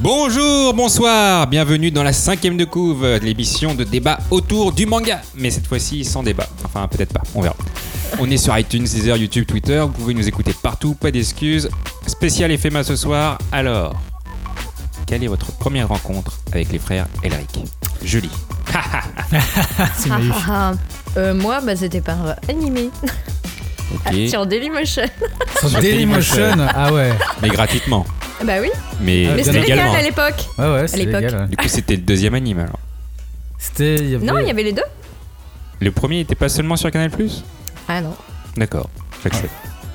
Bonjour, bonsoir, bienvenue dans la cinquième de couve, l'émission de débat autour du manga. Mais cette fois-ci sans débat. Enfin, peut-être pas, on verra. On est sur iTunes, Deezer, YouTube, Twitter. Vous pouvez nous écouter partout, pas d'excuses. Spécial FMA ce soir. Alors, quelle est votre première rencontre avec les frères Elric Julie. C'est naïf. Ah, ah. Euh, moi, bah, c'était par euh, animé Ok. sur Dailymotion. Sur Sur Dailymotion, Dailymotion. ah ouais. Mais gratuitement. Bah oui, Mais, Ah, mais c'était légal à l'époque. Ouais, ouais, c'est l'époque. légal. ouais. Du coup, c'était le deuxième anime alors. C'était. il y avait- Non, il y avait les deux. Le premier n'était pas seulement sur Canal Ah non. D'accord, j'accepte.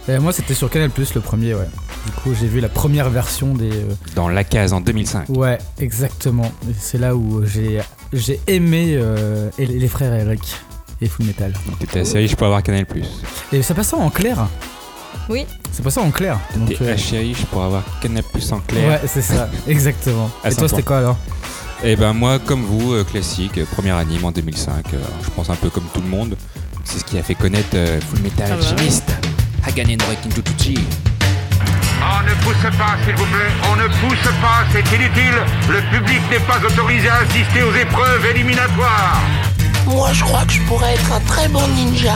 Euh, moi, c'était sur Canal Plus le premier, ouais. Du coup, j'ai vu la première version des. euh, Dans La Case en 2005. Ouais, exactement. C'est là où j'ai j'ai aimé euh, les frères Eric et Full Metal. Donc t'étais assez riche pour avoir Canal Et ça passait en clair. Oui. Ça passait en clair. Donc, euh, riche pour avoir Canal en clair. ouais, c'est ça, exactement. Et toi, 100 c'était quoi alors? Et ben moi, comme vous, euh, classique, euh, premier anime en 2005. euh, je pense un peu comme tout le monde. C'est ce qui a fait connaître euh, Full Metal. Alchemist. Hagane no Rekinjutsuchi. On ne pousse pas, s'il vous plaît. On ne pousse pas, c'est inutile. Le public n'est pas autorisé à assister aux épreuves éliminatoires. Moi, je crois que je pourrais être un très bon ninja.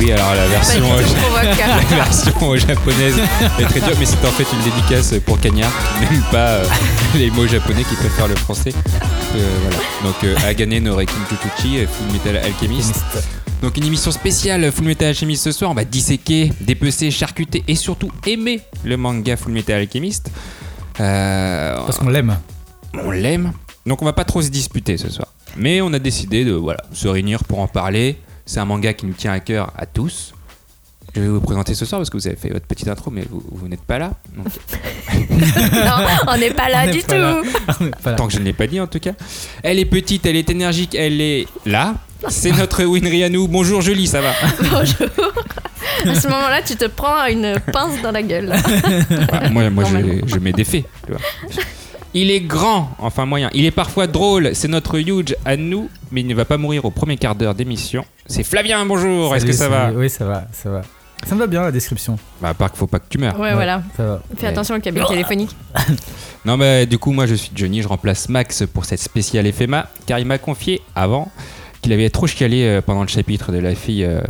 Oui, alors la version, euh, la version euh, japonaise est très dure, mais c'est en fait une dédicace pour Cagnard, qui n'aime pas euh, les mots japonais, qui préfère le français. Euh, voilà. Donc euh, Hagane no euh, Full Metal Alchemist. Donc une émission spéciale Full Metal Alchemist ce soir. On va disséquer, dépecer, charcuter et surtout aimer le manga Full Metal Alchemist. Euh, Parce qu'on l'aime. on l'aime. Donc on va pas trop se disputer ce soir. Mais on a décidé de voilà, se réunir pour en parler. C'est un manga qui nous tient à cœur à tous. Je vais vous présenter ce soir parce que vous avez fait votre petite intro, mais vous, vous n'êtes pas là. Donc, non, on n'est pas là On du pas tout. là. Tant que je ne l'ai pas dit en tout cas. Elle est petite, elle est énergique, elle est là. C'est notre Winry à nous. Bonjour Julie, ça va? Bonjour. À ce moment-là, tu te prends une pince dans la gueule. Moi, moi je, je mets des faits. tu vois. Il est grand, enfin moyen. Il est parfois drôle. C'est notre huge à nous, mais il ne va pas mourir au premier quart d'heure d'émission. C'est Flavien, bonjour. Est-ce que ça va salut. Oui, ça va, ça va. Ça me va bien la description. Bah, à part qu'il faut pas que tu meurs. Ouais, voilà. Ça va. Fais attention au cabine téléphonique. Non, bah, du coup, moi, je suis Johnny. Je remplace Max pour cette spéciale FMA, car il m'a confié avant qu'il avait trop chialé euh, pendant le chapitre de la fille euh,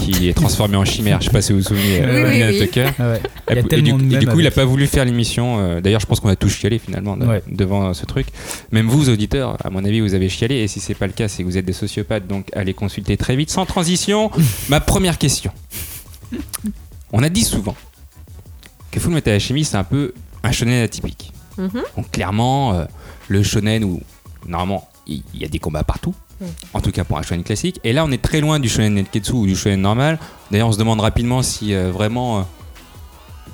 qui est transformée en chimère. Je sais pas si vous vous souvenez, Oui, oui, Nina oui. Tucker. Ah ouais. Il y a Et, tellement du, et coup, il a pas voulu faire l'émission. euh, D'ailleurs, je pense qu'on a tous chialé finalement de- Ouais. devant ce truc. Même vous, auditeurs, à mon avis, vous avez chialé. Et si c'est pas le cas, c'est que vous êtes des sociopathes. Donc, allez consulter très vite. Sans transition, ma première question. On a dit souvent que Full Metal Alchemist, c'est un peu un shonen atypique. Mhm. Donc, clairement, euh, le shonen où normalement il y a des combats partout. En tout cas pour un shonen classique. Et là, on est très loin du shonen netketsu ou du shonen normal. D'ailleurs, on se demande rapidement si euh, vraiment euh,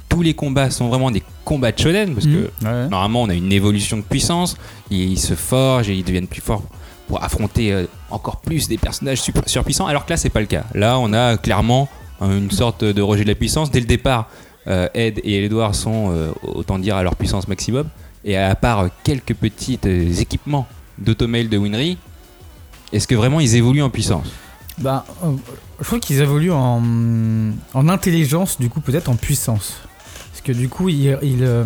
tous les combats sont vraiment des combats de shonen. Parce que Mmh. Ouais. normalement, on a une évolution de puissance. Ils, ils se forgent et ils deviennent plus forts pour affronter euh, encore plus des personnages super- surpuissants. Alors que là, c'est pas le cas. Là, on a clairement une sorte de rejet de la puissance. Dès le départ, Ed et Edward sont, autant dire, à leur puissance maximum. Et à part quelques petits équipements d'automail de Winry, est-ce que vraiment ils évoluent en puissance Bah, euh, je crois qu'ils évoluent en, en intelligence, du coup, peut-être en puissance. Parce que du coup, ils, ils, euh,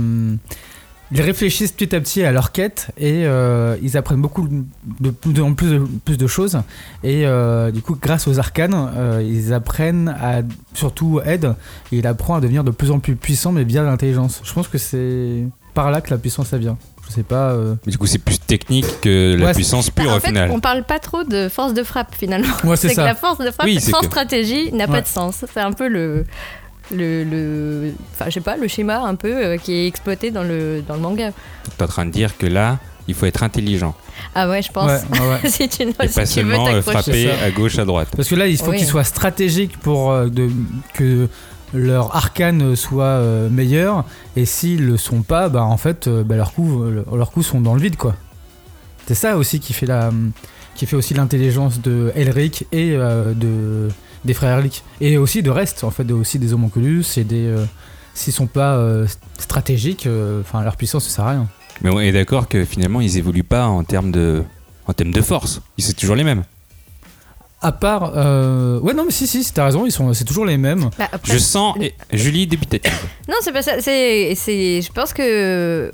réfléchissent petit à petit à leur quête et euh, ils apprennent beaucoup de, plus, de, plus de choses. Et du coup, grâce aux arcanes, ils apprennent à. Surtout Ed, il apprend à devenir de plus en plus puissant, mais via l'intelligence. Je pense que c'est par là que la puissance, ça vient. Je sais pas. euh, Du coup, c'est plus technique que la Ouais, puissance pure Bah, en au fait, final. on parle pas trop de force de frappe finalement. Ouais, c'est c'est que la force de frappe Oui, sans que- stratégie n'a Ouais. pas de sens. C'est un peu le. Le, le- enfin je sais pas le schéma un peu euh, qui est exploité dans le dans le manga T'es en train de dire que là, il faut être intelligent ah ouais je pense ouais, ouais, ouais. si tu, et si pas tu veux seulement euh, frapper à gauche, à droite. Parce que là, il faut Oui. qu'ils soient stratégiques pour euh, de, que leur arcane soit euh, meilleur. Et s'ils le sont pas, bah en fait, euh, bah, leurs coups, leurs coups sont dans le vide, quoi. C'est ça aussi qui fait la, qui fait aussi l'intelligence de Elric et euh, de des frères Erlich. Et aussi de reste, en fait, aussi des homonculus et des. S'ils sont pas stratégiques, enfin leur puissance ne sert à rien. Mais on est d'accord que finalement, ils évoluent pas en termes de, en termes de force. Ils sont toujours les mêmes. À part. euh, Ouais, non, mais si, si, t'as raison, ils sont, c'est toujours les mêmes. Bah, après- Je sens et- Julie dubitative. Non, c'est pas ça. C'est, c'est, je pense que,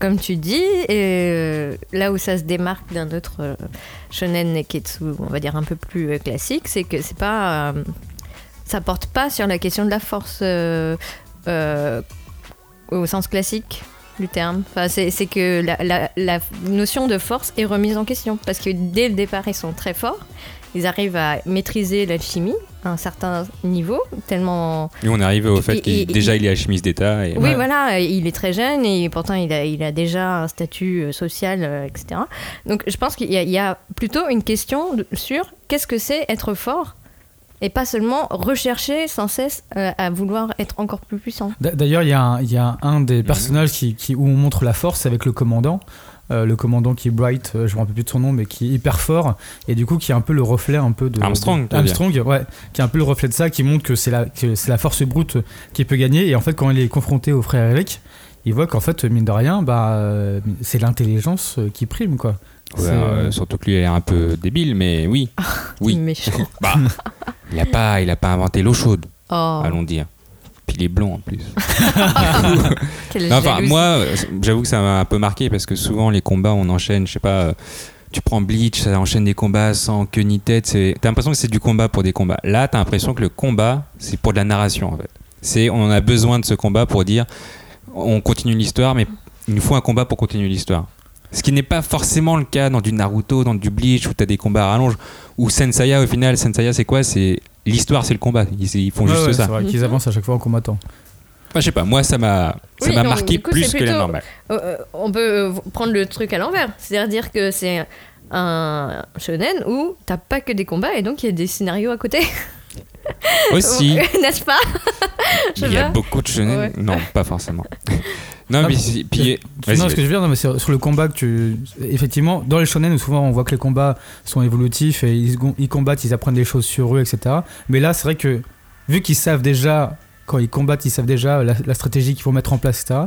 comme tu dis, euh, là où ça se démarque d'un autre euh, shonen neketsu, on va dire un peu plus euh, classique, c'est que c'est pas, ça porte pas sur la question de la force euh, euh, au sens classique du terme. Enfin, c'est, c'est que la, la- la notion de force est remise en question parce que dès le départ, ils sont très forts. Ils arrivent à maîtriser l'alchimie à un certain niveau, tellement Et on arrive au fait qu'il et- déjà il est alchimiste d'État. Et... oui, Ouais. voilà, il est très jeune et pourtant il a, il a déjà un statut euh, social, euh, etc. Donc je pense qu'il y, a- il y a plutôt une question sur qu'est-ce que c'est être fort et pas seulement rechercher sans cesse euh, à vouloir être encore plus puissant. D'a- D'ailleurs, il y, a un- il y a un des personnages qui, qui- où on montre la force avec le commandant. Euh, le commandant qui est Bright, euh, je me rappelle plus de son nom, mais qui est hyper fort et du coup qui est un peu le reflet un peu de Armstrong, de-. Armstrong, ouais, qui est un peu le reflet de ça, qui montre que c'est la que c'est la force brute qui peut gagner et en fait quand il est confronté au frère Eric, il voit qu'en fait mine de rien, bah euh, c'est l'intelligence qui prime quoi. Ouais, euh, surtout que lui, l'air un peu débile, mais oui. Oui. Méchant. Bah, il a pas, il a pas inventé l'eau chaude, Oh, allons dire. Puis il est blond en plus. enfin, moi, euh, j'avoue que ça m'a un peu marqué parce que souvent les combats, on enchaîne, je sais pas, euh, tu prends Bleach, ça enchaîne des combats sans queue ni tête. c'est- T'as l'impression que c'est du combat pour des combats. Là, t'as l'impression que le combat, c'est pour de la narration en fait. C'est, on en a besoin de ce combat pour dire, on continue l'histoire, mais il nous faut un combat pour continuer l'histoire. Ce qui n'est pas forcément le cas dans du Naruto, dans du Bleach, où t'as des combats à rallonge, ou Senseiya au final, Senseiya c'est quoi? C'est l'histoire, c'est le combat. Ils, ils font ouais, juste ouais, ça. c'est vrai qu'ils Mhm. avancent à chaque fois en combattant. Je sais pas, moi ça m'a, ça Oui, m'a marqué coup, plus que la plutôt- normale. Euh, euh, on peut euh, prendre le truc à l'envers, c'est-à-dire dire que c'est un shonen où t'as pas que des combats et donc il y a des scénarios à côté. Aussi. N'est-ce pas? Il y a beaucoup de. Ouais. Non, pas forcément. non, Ah, mais si- puis, Non, ce que je veux dire, non, mais sur le combat que tu. Effectivement, dans les shonen, souvent on voit que les combats sont évolutifs et ils, combattent, ils apprennent des choses sur eux, etc. Mais là, c'est vrai que vu qu'ils savent déjà, quand ils combattent, ils savent déjà la, la stratégie qu'il faut mettre en place, etc.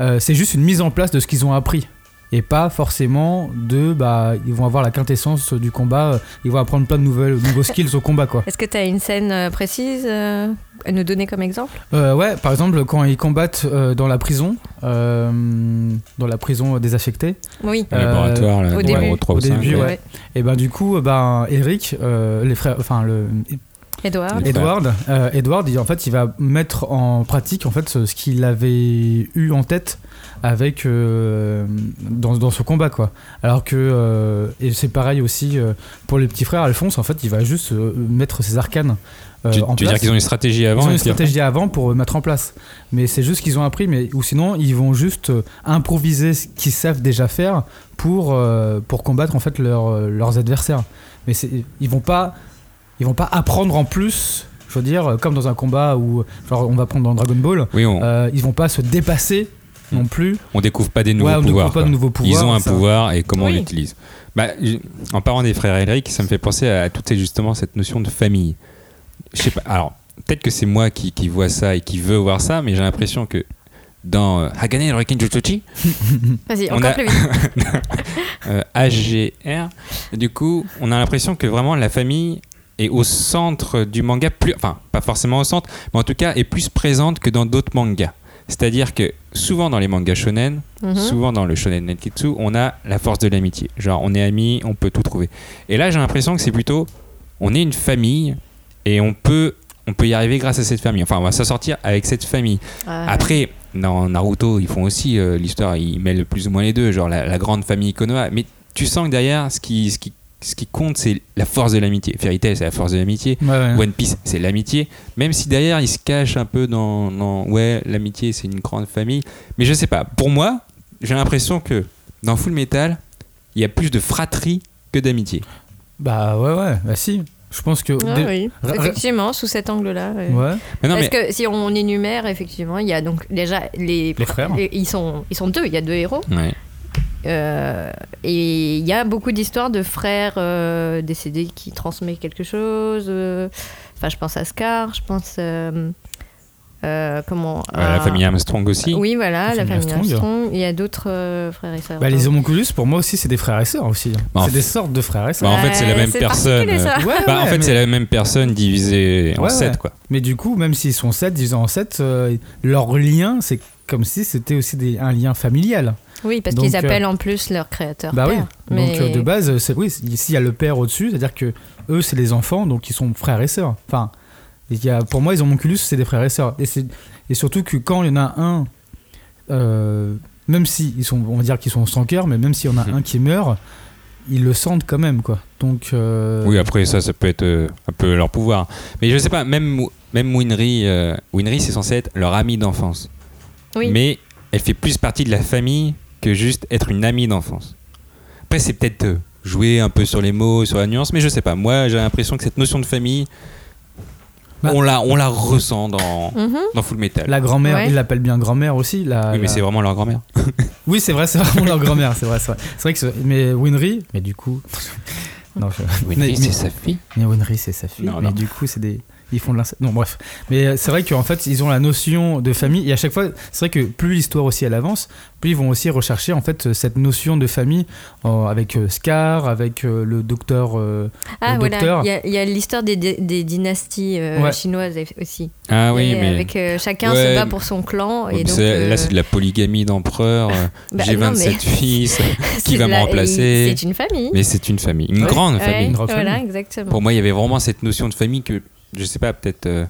euh, c'est juste une mise en place de ce qu'ils ont appris. Et pas forcément de. Bah, ils vont avoir la quintessence du combat, euh, ils vont apprendre plein de nouvelles, nouveaux skills au combat, quoi. Est-ce que tu as une scène euh, précise euh, à nous donner comme exemple? Euh, ouais, par exemple, quand ils combattent euh, dans la prison, euh, dans la prison désaffectée, Oui. Le laboratoire, là, au début. 3 ou Au 5. début, ouais. ouais. Et ben du coup, ben Eric, euh, les frères, enfin le Edward, euh, Edward, il, en fait, il va mettre en pratique en fait ce, ce qu'il avait eu en tête avec euh, dans, dans ce combat quoi. Alors que euh, et c'est pareil aussi euh, pour les petits frères Alphonse, en fait, il va juste mettre ses arcanes. Tu, en tu veux dire qu'ils ont une stratégie avant Ils ont une stratégie avant pour mettre en place. Mais c'est juste qu'ils ont appris, mais ou sinon ils vont juste improviser ce qu'ils savent déjà faire pour, pour combattre en fait leurs, euh, leurs adversaires. Mais ils vont pas ils vont pas apprendre en plus. Je veux dire, comme dans un combat où genre on va prendre dans Dragon Ball, Oui, on, euh, ils vont pas se dépasser non plus. on découvre pas des nouveaux Ouais, on ne pouvoirs. découvre pas de nouveaux pouvoirs, Ils ont un ça. pouvoir et comment on l'utilise. Bah, en parlant des frères Elric, ça me fait penser à toute cette- justement cette notion de famille. Je sais pas. Alors, peut-être que c'est moi qui, qui vois ça et qui veux voir ça, mais j'ai l'impression que dans euh, Hagane no Riken Jutsuchi, Vas-y, On encore a- plus vite. euh, AGR, du coup, on a l'impression que vraiment la famille est au centre du manga, plus, enfin, pas forcément au centre, mais en tout cas est plus présente que dans d'autres mangas. C'est-à-dire que souvent dans les mangas shonen, Mhm. souvent dans le shonen nenketsu, on a la force de l'amitié. Genre, on est amis, on peut tout trouver. Et là, j'ai l'impression que c'est plutôt, on est une famille et on peut, on peut y arriver grâce à cette famille. Enfin, on va s'en sortir avec cette famille. Ah, Après, dans Naruto, ils font aussi euh, l'histoire, ils mêlent plus ou moins les deux, genre la, la grande famille Konoha. Mais tu sens que derrière, ce qui, ce qui, ce qui compte, c'est la force de l'amitié. Fairy Tail, c'est la force de l'amitié. Ouais, ouais. One Piece, c'est l'amitié. Même si derrière, il se cache un peu dans, dans ouais, l'amitié, c'est une grande famille. Mais je sais pas. Pour moi, j'ai l'impression que dans Full Metal, il y a plus de fratrie que d'amitié. Bah ouais, ouais, bah si. Je pense que. Ah oui, effectivement, sous cet angle-là. ouais. Ouais. Mais non, Parce mais que si on énumère, effectivement, il y a donc déjà les, Les frères. les- ils, sont, ils sont deux, il y a deux héros. Ouais. Euh, et il y a beaucoup d'histoires de frères euh, décédés qui transmettent quelque chose. euh, Enfin, je pense à Scar, je pense. euh, euh, comment la famille Armstrong aussi. Oui, voilà, La la famille Armstrong. Armstrong. Il y a d'autres euh, frères et sœurs. Bah, les homonculus, pour moi aussi, c'est des frères et sœurs aussi. Bah, c'est des sortes de frères et Bah, sœurs. en fait, c'est la même personne. particulier, ça. Ouais, Bah, en fait, mais- c'est la même personne divisée en Ouais, 7, ouais. quoi. Mais du coup, même s'ils sont 7, disons en 7, leur lien, c'est comme si c'était aussi des- un lien familial. Oui, parce qu'ils euh, appellent en plus leur créateur. Bah oui. père. Donc Mais- euh, de base, c'est oui, ici il y a le père au-dessus, c'est-à-dire que eux c'est les enfants, donc ils sont frères et sœurs. Enfin, il y a, pour moi, les homonculus c'est des frères et sœurs. Et, c'est- et surtout que quand il y en a un, euh, même si ils sont, on va dire qu'ils sont sans cœur, mais même s'il y en a un qui meurt, ils le sentent quand même, quoi. Donc euh, Oui, après, ça, ça peut être euh, un peu leur pouvoir. Mais je sais pas, même, même Winry, euh, Winry, c'est censé être leur amie d'enfance. Oui. Mais elle fait plus partie de la famille que juste être une amie d'enfance. Après, c'est peut-être euh, jouer un peu sur les mots, sur la nuance, mais je sais pas. Moi, j'ai l'impression que cette notion de famille, Bah- on, la, on la ressent dans, Mhm. dans Full Metal. la grand-mère, Ouais. ils l'appellent bien grand-mère aussi. La, oui, mais la- c'est vraiment leur grand-mère. Oui, c'est vrai, c'est vraiment leur grand-mère, c'est vrai, c'est vrai. C'est vrai que c'est- mais Winry, mais du coup, non, je- Winry, mais- c'est sa fille. Mais Winry, c'est sa fille. Non, mais non. du coup, c'est des. Ils font de l'inceste. Non, bref. Mais euh, c'est vrai qu'en fait, ils ont la notion de famille. Et à chaque fois, c'est vrai que plus l'histoire aussi elle avance, plus ils vont aussi rechercher en fait cette notion de famille euh, avec euh, Scar, avec euh, le docteur. euh, Ah, le voilà. docteur. Il y a, l'histoire des, des- des dynasties euh, Ouais. chinoises aussi. Ah oui, Et mais. Avec euh, chacun Ouais, se bat pour son clan. Et donc, euh, Là, c'est de la polygamie d'empereur. euh, bah, J'ai non, 27 mais- fils. qui va me la- remplacer C'est une famille. Mais c'est une famille, une Ouais. grande Ouais, famille. Une grande Voilà, famille. exactement. Pour moi, il y avait vraiment cette notion de famille que, je sais pas, peut-être euh,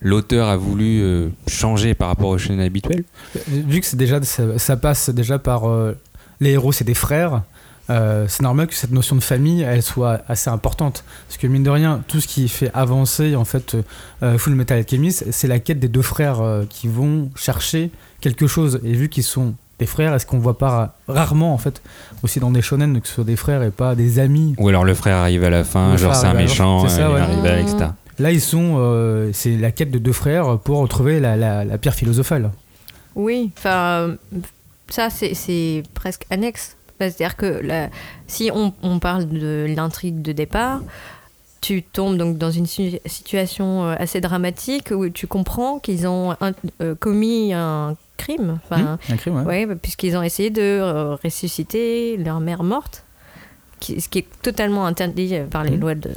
l'auteur a voulu euh, changer par rapport au shonen habituel. Vu que c'est déjà, ça, ça passe déjà par euh, les héros, c'est des frères. euh, c'est normal que cette notion de famille, elle soit assez importante, parce que mine de rien, tout ce qui fait avancer en fait euh, Full Metal Alchemist, c'est la quête des deux frères euh, qui vont chercher quelque chose. Et vu qu'ils sont des frères, est-ce qu'on voit pas ra- rarement en fait aussi dans des shonen que ce soit des frères et pas des amis? Ou alors le frère arrive à la fin, Le genre c'est un méchant, fin, c'est ça, euh, il arrive à, etc. Là, ils sont, euh, c'est la quête de deux frères pour retrouver la, la, la pierre philosophale. Oui, enfin, ça, c'est- c'est presque annexe. C'est-à-dire que là, si on, on parle de l'intrigue de départ, tu tombes donc dans une si- situation euh, assez dramatique où tu comprends qu'ils ont un- euh, commis un crime. Enfin, Hmm, un crime, ouais. ouais, puisqu'ils ont essayé de ressusciter leur mère morte, qui- ce qui est totalement interdit par les Mhm. lois de,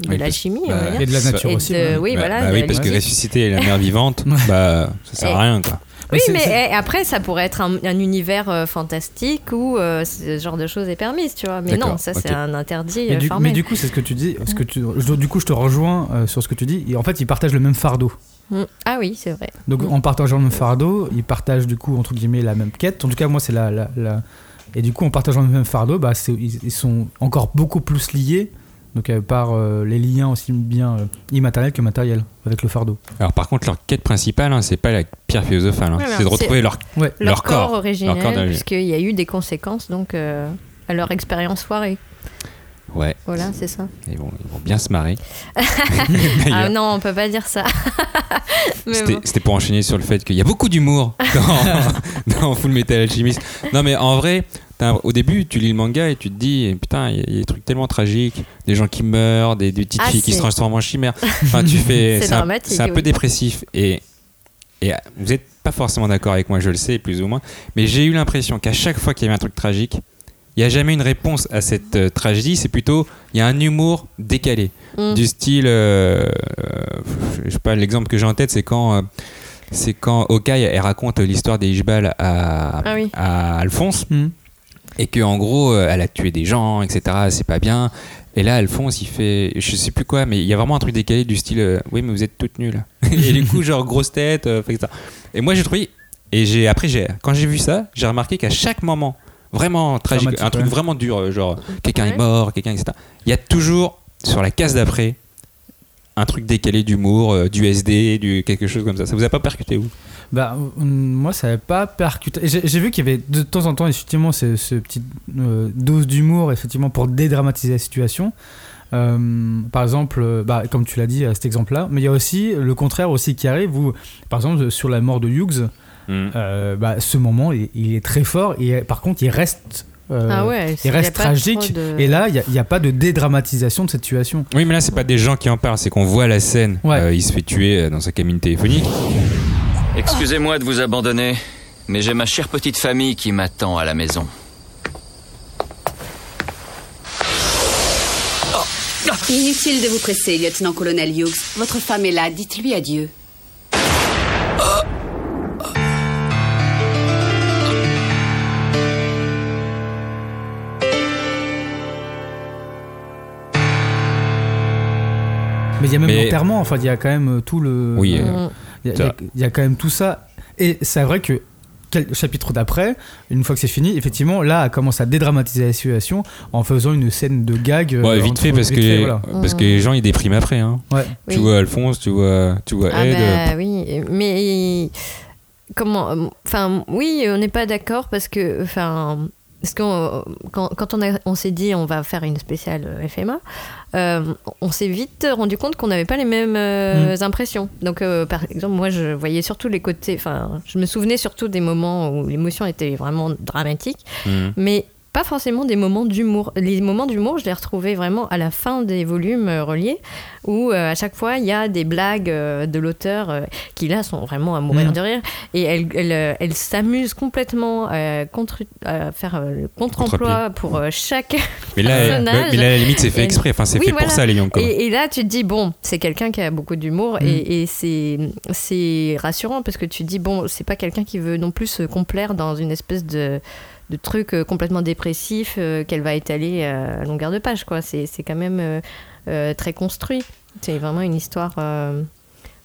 de Oui, la chimie. bah, on va dire. Et de la nature Et aussi. de- oui, Bah- voilà. bah oui, la parce que ressusciter la mère vivante, bah ça sert à rien quoi. Oui, mais après, ça pourrait être un, un univers euh, fantastique où euh, ce genre de choses est permise, tu vois. Mais non, ça, c'est un interdit Mais euh, du, formel. mais du coup, c'est ce que tu dis. Ce que tu, je- du coup, je te rejoins euh, sur ce que tu dis. Et en fait, ils partagent le même fardeau. Mm. Ah oui, c'est vrai. Donc, Mm. en partageant le même fardeau, ils partagent du coup entre guillemets la même quête. En tout cas, moi, c'est la, la, la- Et du coup, en partageant le même fardeau, bah, ils sont encore beaucoup plus liés. Donc, euh, par euh, les liens aussi bien euh, immatériels que matériels avec le fardeau. Alors par contre, leur quête principale, hein, c'est pas la pierre philosophale, hein, Ouais, c'est de retrouver leur, Ouais. Leur, leur corps, corps. originel, Leur corps d'origine. puisqu'il y a eu des conséquences donc euh, à leur expérience foirée. Ouais, Voilà, c'est ça. ils vont, ils vont bien se marrer. Ah non, on peut pas dire ça. C'était bon. pour enchaîner sur le fait qu'il y a beaucoup d'humour dans, dans Full Metal Alchemist. Non mais en vrai, au début tu lis le manga et tu te dis eh, putain il y, a- il y a des trucs tellement tragiques, des gens qui meurent, des, des petites Ah, filles qui se transforment en chimères. Enfin tu fais, C'est un- dramatique, c'est un peu oui. dépressif et et euh, vous êtes pas forcément d'accord avec moi, je le sais plus ou moins, mais j'ai eu l'impression qu'à chaque fois qu'il y avait un truc tragique, il n'y a jamais une réponse à cette euh, tragédie, c'est plutôt il y a un humour décalé Mm. du style euh, euh, je sais pas l'exemple que j'ai en tête c'est quand euh, c'est quand elle raconte l'histoire des Ishbal à, Ah oui. à Alphonse Hmm. Et que en gros euh, elle a tué des gens etc c'est pas bien et là Alphonse il fait je sais plus quoi mais il y a vraiment un truc décalé du style euh, oui mais vous êtes toutes nulles et du coup genre grosse tête euh, etc. et moi j'ai trouvé et j'ai après j'ai quand j'ai vu ça j'ai remarqué qu'à chaque moment vraiment tragique un truc ouais. vraiment dur euh, genre quelqu'un est mort quelqu'un etc il y a toujours sur la case d'après un truc décalé d'humour, euh, du SD, du quelque chose comme ça. Ça vous a pas percuté vous? Bah, moi, ça n'avait pas percuté. J'ai vu qu'il y avait de temps en temps, effectivement, ce, ce petit euh, dose d'humour, effectivement, pour dédramatiser la situation. Euh, par exemple, euh, bah, comme tu l'as dit à cet exemple-là, mais il y a aussi le contraire aussi qui arrive où, par exemple, sur la mort de Hughes, euh, bah, ce moment, il, il est très fort et par contre, il reste euh, Ah ouais, a reste tragique. de- Et là, il n'y a, il y a pas de dédramatisation de cette situation. Oui, mais là, c'est pas des gens qui en parlent, c'est qu'on voit la scène. Ouais. Euh, il se fait tuer euh, dans sa cabine téléphonique. Excusez-moi de vous abandonner, mais j'ai ma chère petite famille qui m'attend à la maison. Inutile de vous presser, lieutenant-colonel Hughes. Votre femme est là, dites-lui adieu. Mais il y a même Mais- l'enterrement, enfin, il y a quand même euh, tout le. Oui, euh, euh, il y, a- il y quand même tout ça. Et c'est vrai que. Quel chapitre d'après, une fois que c'est fini, effectivement, là, elle commence à dédramatiser la situation en faisant une scène de gag. Ouais, vite entre- fait, parce que, fait, voilà. parce que les gens, ils dépriment après. Hein. Ouais. Oui. Tu vois Alphonse, tu vois, tu vois Ah Ed. bah oui, mais comment Enfin, oui, on n'est pas d'accord parce que, enfin, parce qu'on quand, quand on, s'est dit on va faire une spéciale euh, FMA, euh, on s'est vite rendu compte qu'on n'avait pas les mêmes euh, impressions. Donc, euh, par exemple, moi, je voyais surtout les côtés. Enfin, je me souvenais surtout des moments où l'émotion était vraiment dramatique, Mhm. mais pas forcément des moments d'humour. Les moments d'humour, je les retrouvais vraiment à la fin des volumes euh, reliés, où euh, à chaque fois il y a des blagues euh, de l'auteur euh, qui là sont vraiment à mourir Mhm. de rire, et elle, elle, elle s'amuse complètement à, contre, à faire le contre-emploi pour euh, chaque Mais là, personnage. mais là, à la limite, c'est fait exprès. Enfin, c'est Oui, fait voilà. pour ça, les Young. Et, et là, tu te dis, bon, c'est quelqu'un qui a beaucoup d'humour Mm. et, et c'est rassurant parce que tu te dis, bon, c'est pas quelqu'un qui veut non plus se complaire dans une espèce de, de truc euh, complètement dépressif euh, qu'elle va étaler euh, à longueur de page, quoi. C'est, c'est quand même très construit. C'est vraiment une histoire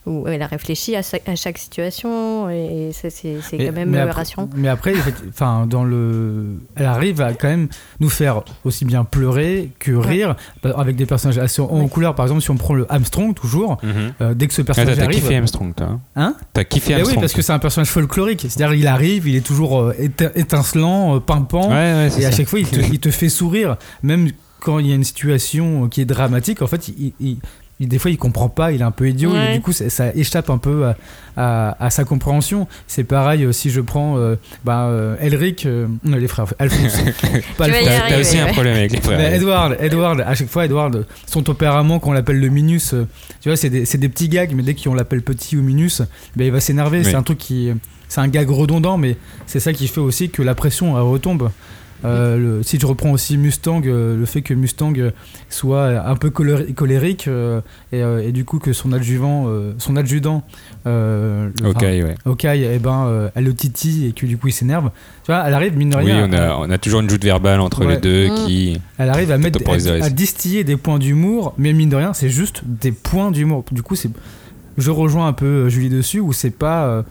où elle a réfléchi à, chaque situation et, ça, c'est, quand même mais après, rassurant. Mais après, enfin, dans le, elle arrive à quand même nous faire aussi bien pleurer que rire, avec des personnages assez en couleur. Par exemple, si on prend le Armstrong toujours, Mhm. euh, dès que ce Ah, personnage t'as- T'as arrive, kiffé Armstrong, toi. hein? Hein? T'as kiffé Eh oui, Armstrong. parce que c'est un personnage folklorique. C'est-à-dire, il arrive, il est toujours euh, étincelant, euh, pimpant, Ouais, ouais, c'est et à ça. chaque fois, il te, il te fait sourire, même quand il y a une situation qui est dramatique. En fait, il- des fois, il comprend pas, il est un peu idiot, Ouais. et du coup, ça, ça échappe un peu à, à- à sa compréhension. C'est pareil euh, si je prends euh, bah, euh, Elric, euh, non, les frères, Alphonse. pas y Alphonse. T'as aussi un problème avec les frères. Mais Edward, Edward, à chaque fois, Edward, son tempérament, qu'on l'appelle le Minus, euh, tu vois, c'est des, c'est des petits gags, mais dès qu'on l'appelle petit ou Minus, ben, il va s'énerver. Oui. C'est un truc qui. C'est un gag redondant, mais c'est ça qui fait aussi que la pression elle retombe. Euh, le- si je reprends aussi Mustang, euh, le fait que Mustang euh, soit un peu colé- colérique euh, et, euh, et du coup que son adjuvant, euh, son adjudant, euh, le- Ok, enfin, ouais. ok, eh ben, euh, elle le titille et que du coup il s'énerve. Tu vois, elle arrive mine de Oui, rien. on a, on a toujours une joute verbale entre Ouais. les deux Mm. qui. Elle arrive à mettre à, distiller des points d'humour, mais mine de rien, c'est juste des points d'humour. Du coup, c'est je rejoins un peu Julie dessus où c'est pas euh,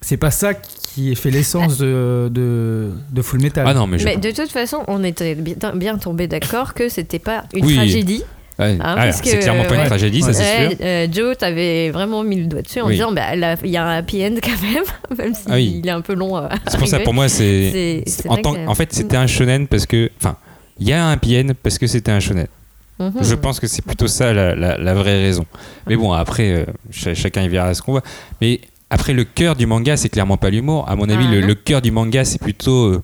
c'est pas ça qui fait l'essence de, de, de Full Metal. Ah non, mais je. Mais de toute façon, on était bien, bien tombé d'accord que c'était pas une Oui. tragédie. Ouais. Hein, Ah, c'est clairement pas une ouais. tragédie, ça c'est Ouais, sûr. euh, Joe, t'avais vraiment mis le doigt dessus en Oui. disant bah, il y a un happy end quand même, même s'il Ah oui. est un peu long. C'est pour ça, pour moi, c'est. En, que- en fait, c'était un shonen parce que. Enfin, il y a un PN parce que c'était un shonen. Mhm. Je pense que c'est plutôt ça la, la- la vraie raison. Mais bon, après, euh, ch- chacun y verra ce qu'on voit. Mais après, le cœur du manga, c'est clairement pas l'humour. À mon avis, Ah, le, le cœur du manga, c'est plutôt euh,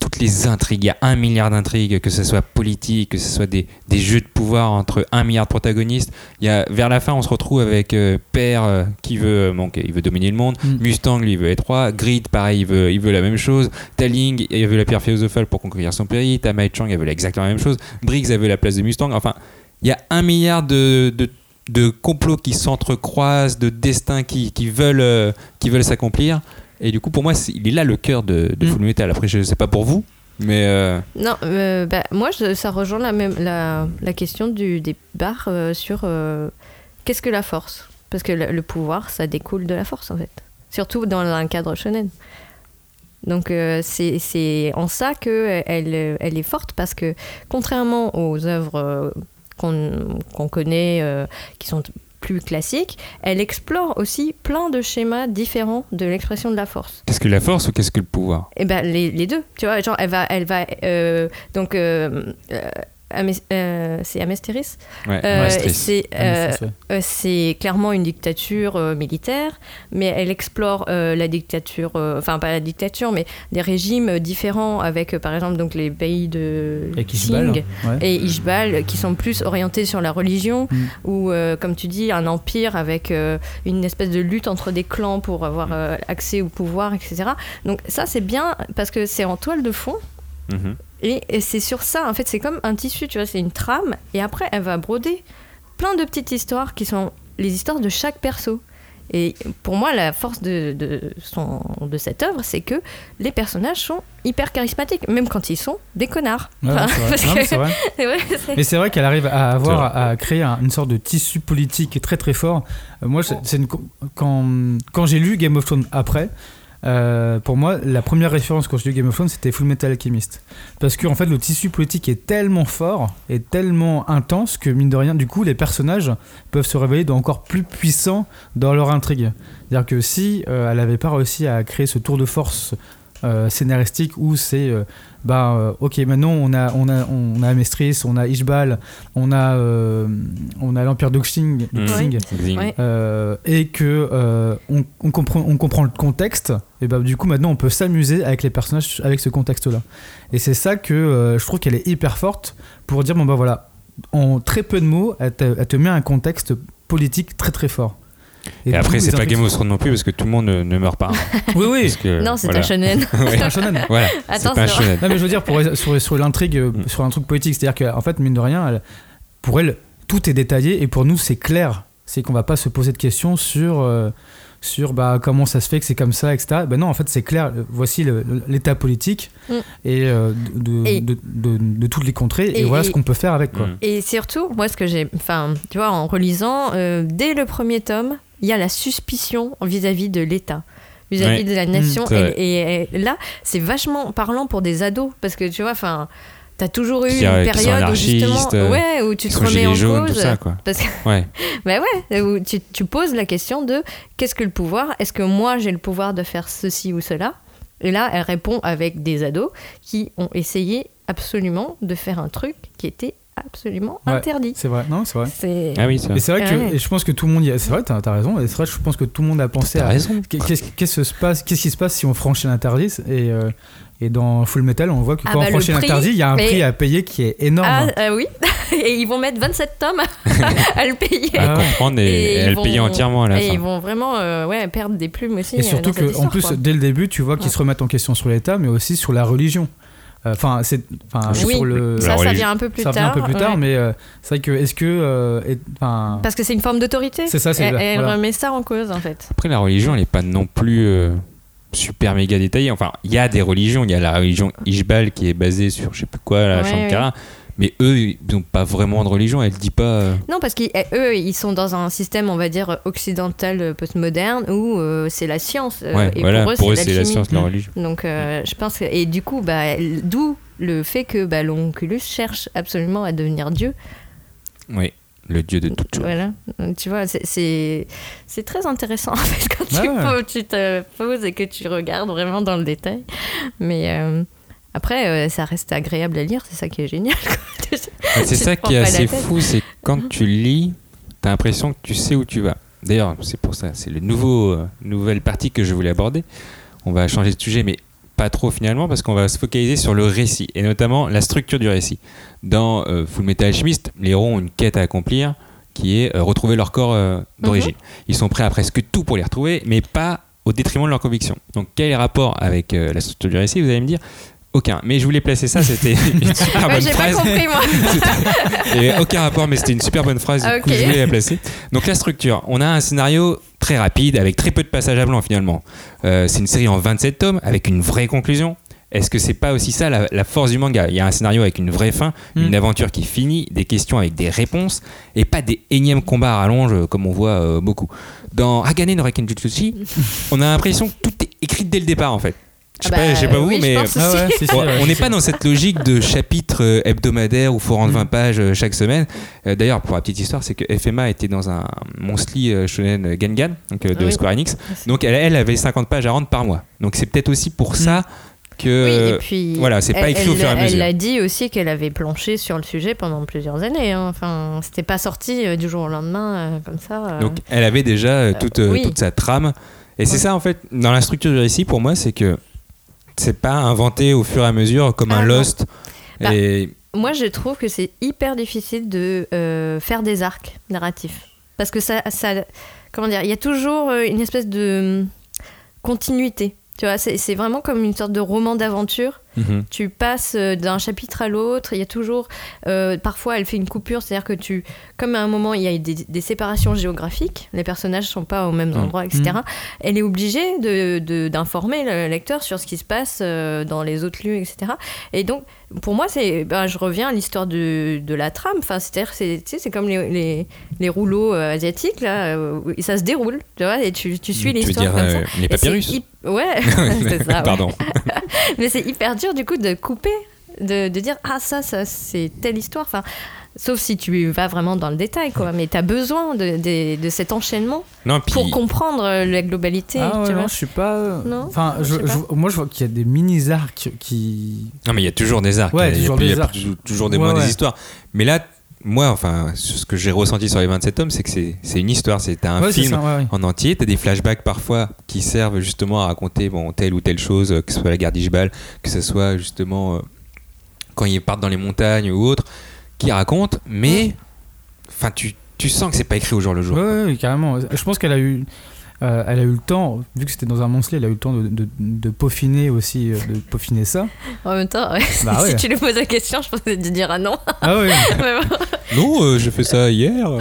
toutes les intrigues. Il y a un milliard d'intrigues, que ce soit politique, que ce soit des, des jeux de pouvoir entre un milliard de protagonistes. Il y a, vers la fin, on se retrouve avec euh, Père euh, qui veut, donc, il veut dominer le monde. Mm. Mustang, lui, il veut être roi. Grid, pareil, il veut, il veut la même chose. Taling, il veut la pierre philosophale pour conquérir son pays. Tamai Chang, elle veut exactement la même chose. Briggs, elle veut la place de Mustang. Enfin, il y a un milliard de, de, de complots qui s'entrecroisent, de destins qui, qui veulent, euh, qui veulent s'accomplir. Et du coup, pour moi, il est là le cœur de, de Mm. Full Metal. Après, je sais pas pour vous, mais euh, Non, euh, bah, moi, je- ça rejoint la, même, la, la question du débat euh, sur qu'est-ce que la force? Parce que le, le pouvoir, ça découle de la force, en fait. Surtout dans un cadre shonen. Donc, c'est en ça qu'elle elle, elle est forte, parce que contrairement aux œuvres qu'on connaît, euh, qui sont plus classiques, elle explore aussi plein de schémas différents de l'expression de la force. qu'est-ce que la force ou qu'est-ce que le pouvoir? Eh ben les, les deux, tu vois, genre elle va, elle va, euh, donc euh, euh, c'est Amesteris. Ouais, Euh, c'est euh, ouais. c'est clairement une dictature militaire, mais elle explore la dictature, enfin pas la dictature, mais des régimes différents avec par exemple donc les pays de Qing ouais. et Ishbal qui sont plus orientés sur la religion Mm. ou comme tu dis un empire avec une espèce de lutte entre des clans pour avoir accès au pouvoir, etc. Donc ça c'est bien parce que c'est en toile de fond. Mhm. Et, et c'est sur ça, en fait, c'est comme un tissu, tu vois, c'est une trame, et après, elle va broder plein de petites histoires qui sont les histoires de chaque perso. Et pour moi, la force de, de, son, de cette œuvre, c'est que les personnages sont hyper charismatiques, même quand ils sont des connards. Ouais, c'est vrai. que- mais c'est vrai. Mais c'est qu'elle arrive à avoir, à créer un- une sorte de tissu politique très très fort. Euh, moi, c'est- c'est une co- quand, quand j'ai lu Game of Thrones après, euh, pour moi, la première référence quand j'ai lu Game of Thrones, c'était Full Metal Alchemist. Parce que en fait, le tissu politique est tellement fort et tellement intense que mine de rien, du coup, les personnages peuvent se révéler encore plus puissants dans leur intrigue. C'est-à-dire que si euh, elle n'avait pas réussi à créer ce tour de force euh, scénaristique où c'est euh, bah euh, ok maintenant on a on a on a Amestris on a Ishbal on a euh, on a l'empire d'Oxing. Xing, Xing. Ouais. euh, et que euh, on, on comprend on comprend le contexte et bah du coup maintenant on peut s'amuser avec les personnages avec ce contexte là et c'est ça que euh, je trouve qu'elle est hyper forte pour dire bon bah voilà en très peu de mots elle te, elle te met un contexte politique très très fort Et, du après, c'est pas Game of Thrones non plus parce que tout le monde ne, ne meurt pas. hein. oui oui Parce que, Non, c'est voilà. un shonen. Ouais. c'est un shonen Voilà, Attends, c'est pas un shonen. Non mais je veux dire pour, sur, sur l'intrigue, euh, Mm. sur un truc politique, c'est-à-dire qu'en fait mine de rien, elle- pour elle tout est détaillé et pour nous c'est clair, c'est qu'on va pas se poser de questions sur euh, sur bah comment ça se fait que c'est comme ça, etc. Ben non en fait c'est clair, euh, voici l'état politique Mm. et, euh, de, Et- de, de- de toutes les contrées et, Et- voilà et- ce qu'on peut faire avec quoi. Mm. Et surtout, moi, ce que j'ai. Enfin, tu vois, en relisant, euh, dès le premier tome, il y a la suspicion vis-à-vis de l'État. Vis-à-vis Ouais. de la nation. Mmh, et, vrai. et- et là, c'est vachement parlant pour des ados. Parce que tu vois, enfin. T'as toujours eu Qui, une période où justement, anarchistes, euh, ouais, où tu te remets en jaunes, cause, tout ça, quoi. parce que, Ouais. bah ouais, où tu, tu poses la question de qu'est-ce que le pouvoir? Est-ce que moi j'ai le pouvoir de faire ceci ou cela? Et là, elle répond avec des ados qui ont essayé absolument de faire un truc qui était absolument Ouais, interdit. C'est vrai, non c'est vrai. C'est Ah oui, c'est Et c'est vrai que Ouais. et je pense que tout le monde y a, c'est vrai t'as as raison et c'est vrai je pense que tout le monde a pensé T'as à raison. Qu'est-ce se passe Qu'est-ce qui se passe si on franchit l'interdit? Et euh, et dans Full Metal, on voit que Ah quand bah, on le franchit l'interdit, il y a un mais- prix à payer qui est énorme. Ah euh, oui, et ils vont mettre 27 tomes à le payer. Ah ouais. Comprendre et, ils vont- payer entièrement à la et fin. ils vont vraiment euh, ouais, perdre des plumes aussi. Et euh, surtout qu'en plus, quoi. dès le début, tu vois qu'ils Ouais. se remettent en question sur l'État, mais aussi sur la religion. Euh, Enfin, c'est, enfin, Oui, sur le. ça, ça vient un peu plus ça tard. vient un peu plus tard, ouais. mais euh, c'est vrai que est-ce que, euh, est- Parce que c'est une forme d'autorité. C'est ça, c'est Elle, elle voilà. remet ça en cause en fait. Après, la religion, elle n'est pas non plus euh, super méga détaillée. Enfin, il y a des religions. Il y a la religion Ishbal qui est basée sur je sais plus quoi, la Ouais, Shankara. Mais eux, ils n'ont pas vraiment de religion. Elle dit pas. euh, Non, parce qu'eux, ils sont dans un système, on va dire, occidental euh, postmoderne où euh, c'est la science. euh, ouais, et voilà. pour eux, Pour eux, c'est la science, la religion. Donc, je pense que. Et du coup, bah, d'où le fait que bah, l'onculus cherche absolument à devenir Dieu. Oui, le dieu de toutes choses. Voilà. Tu vois, c'est- très intéressant en fait, quand tu, Ouais, ouais. poses- tu te poses et que tu regardes vraiment dans le détail. Mais euh, après, euh, ça reste agréable à lire, c'est ça qui est génial. C'est Tu ça qui est assez fou, c'est quand tu lis, t'as l'impression que tu sais où tu vas. D'ailleurs, c'est pour ça, c'est le nouveau euh, nouvelle partie que je voulais aborder. On va changer de sujet, mais pas trop finalement, parce qu'on va se focaliser sur le récit et notamment la structure du récit. Dans euh, Full Metal Alchemist, les héros ont une quête à accomplir qui est euh, retrouver leur corps euh, d'origine. Ils sont prêts à presque tout pour les retrouver, mais pas au détriment de leur conviction. Donc, quel est le rapport avec la structure du récit Vous allez me dire? Aucun. Mais je voulais placer ça, c'était une super bonne J'ai pas phrase. compris, moi. Il y avait aucun rapport, mais c'était une super bonne phrase. Du coup, je voulais la placer. Donc, la structure. On a un scénario très rapide, avec très peu de passages à blanc finalement. Euh, c'est une série en 27 tomes, avec une vraie conclusion. Est-ce que c'est pas aussi ça la, la force du manga? Il y a un scénario avec une vraie fin, Mm. une aventure qui finit, des questions avec des réponses, et pas des énièmes combats à rallonge euh, comme on voit euh, beaucoup. Dans Hagane no Rekenjutsushi, on a l'impression que tout est écrit dès le départ en fait. Je sais Ah bah, pas, je sais pas vous, oui, mais pense Ah aussi. ouais, si, si, Ouais, ouais, on n'est pas dans cette logique de chapitre euh, hebdomadaire où il faut rendre Mm. 20 pages euh, chaque semaine. Euh, D'ailleurs, pour la petite histoire, c'est que FMA était dans un monthly euh, shonen Gengan donc, euh, de Oui. Square Enix. Donc elle, elle avait 50 pages à rendre par mois. Donc c'est peut-être aussi pour ça que Oui, et puis voilà, c'est pas elle- écrit au elle- fur et à Elle mesure. a dit aussi qu'elle avait planché sur le sujet pendant plusieurs années. hein. Enfin, c'était pas sorti euh, du jour au lendemain euh, comme ça. euh. Donc elle avait déjà euh, toute, euh, oui. toute sa trame. Et c'est ça en fait, dans la structure du récit, pour moi, c'est que c'est pas inventé au fur et à mesure comme un Ah. Lost. Bah, Et Moi, je trouve que c'est hyper difficile de euh, faire des arcs narratifs. Parce que ça, ça. Comment dire Il y a toujours euh, une espèce de continuité. Tu vois, c'est vraiment comme une sorte de roman d'aventure. Mhm. Tu passes euh, d'un chapitre à l'autre. Il y a toujours. euh, parfois, elle fait une coupure. C'est-à-dire que tu. Comme à un moment, il y a des, des séparations géographiques. Les personnages sont pas au même Mhm. endroit, etc. Elle est obligée de- de- d'informer le lecteur sur ce qui se passe euh, dans les autres lieux, etc. Et donc, pour moi, c'est, ben, je reviens à l'histoire de, de la trame. Enfin, c'est-à-dire, c'est, tu sais, c'est comme les, les, les rouleaux euh, asiatiques, là, euh, où ça se déroule, tu vois, et tu, tu suis Tu veux l'histoire dire, comme euh, ça. les Et c'est papyrus Ouais, c'est ça. ouais. Pardon. Mais c'est hyper dur, du coup, de couper, de, de dire, ah, ça, ça c'est telle histoire. Enfin, sauf si tu vas vraiment dans le détail, quoi. Mais tu as besoin de, de, de cet enchaînement Non, puis pour comprendre euh, la globalité. Ah ouais, tu non, vois. je suis pas. Non, Enfin, je je, sais pas. je- moi, je vois qu'il y a des mini-arcs qui. Non, mais il y a toujours des arcs. Ouais, il y a, toujours il y a des arcs. toujours- toujours des Ouais, moins des ouais. histoires. Mais là, moi, enfin, ce que j'ai ressenti sur les 27 tomes, c'est que c'est c'est une histoire. C'est un Ouais, film ça, ouais, ouais. en entier. T'as des flashbacks parfois qui servent justement à raconter bon, telle ou telle chose, euh, que ce soit la guerre d'Ishbal, que ce soit justement euh, quand ils partent dans les montagnes ou autre, qui racontent. Mais, enfin, tu, tu sens que c'est pas écrit au jour le jour. Ouais, carrément. Je pense qu'elle a eu. euh, elle a eu le temps, vu que c'était dans un moncelet, elle a eu le temps de, de- de peaufiner aussi, euh, de peaufiner ça. En même temps, ouais, Bah si ouais. tu lui poses la question, je pensais que tu diras non. Ah. Mais bon. Non, euh, j'ai fait ça hier. non,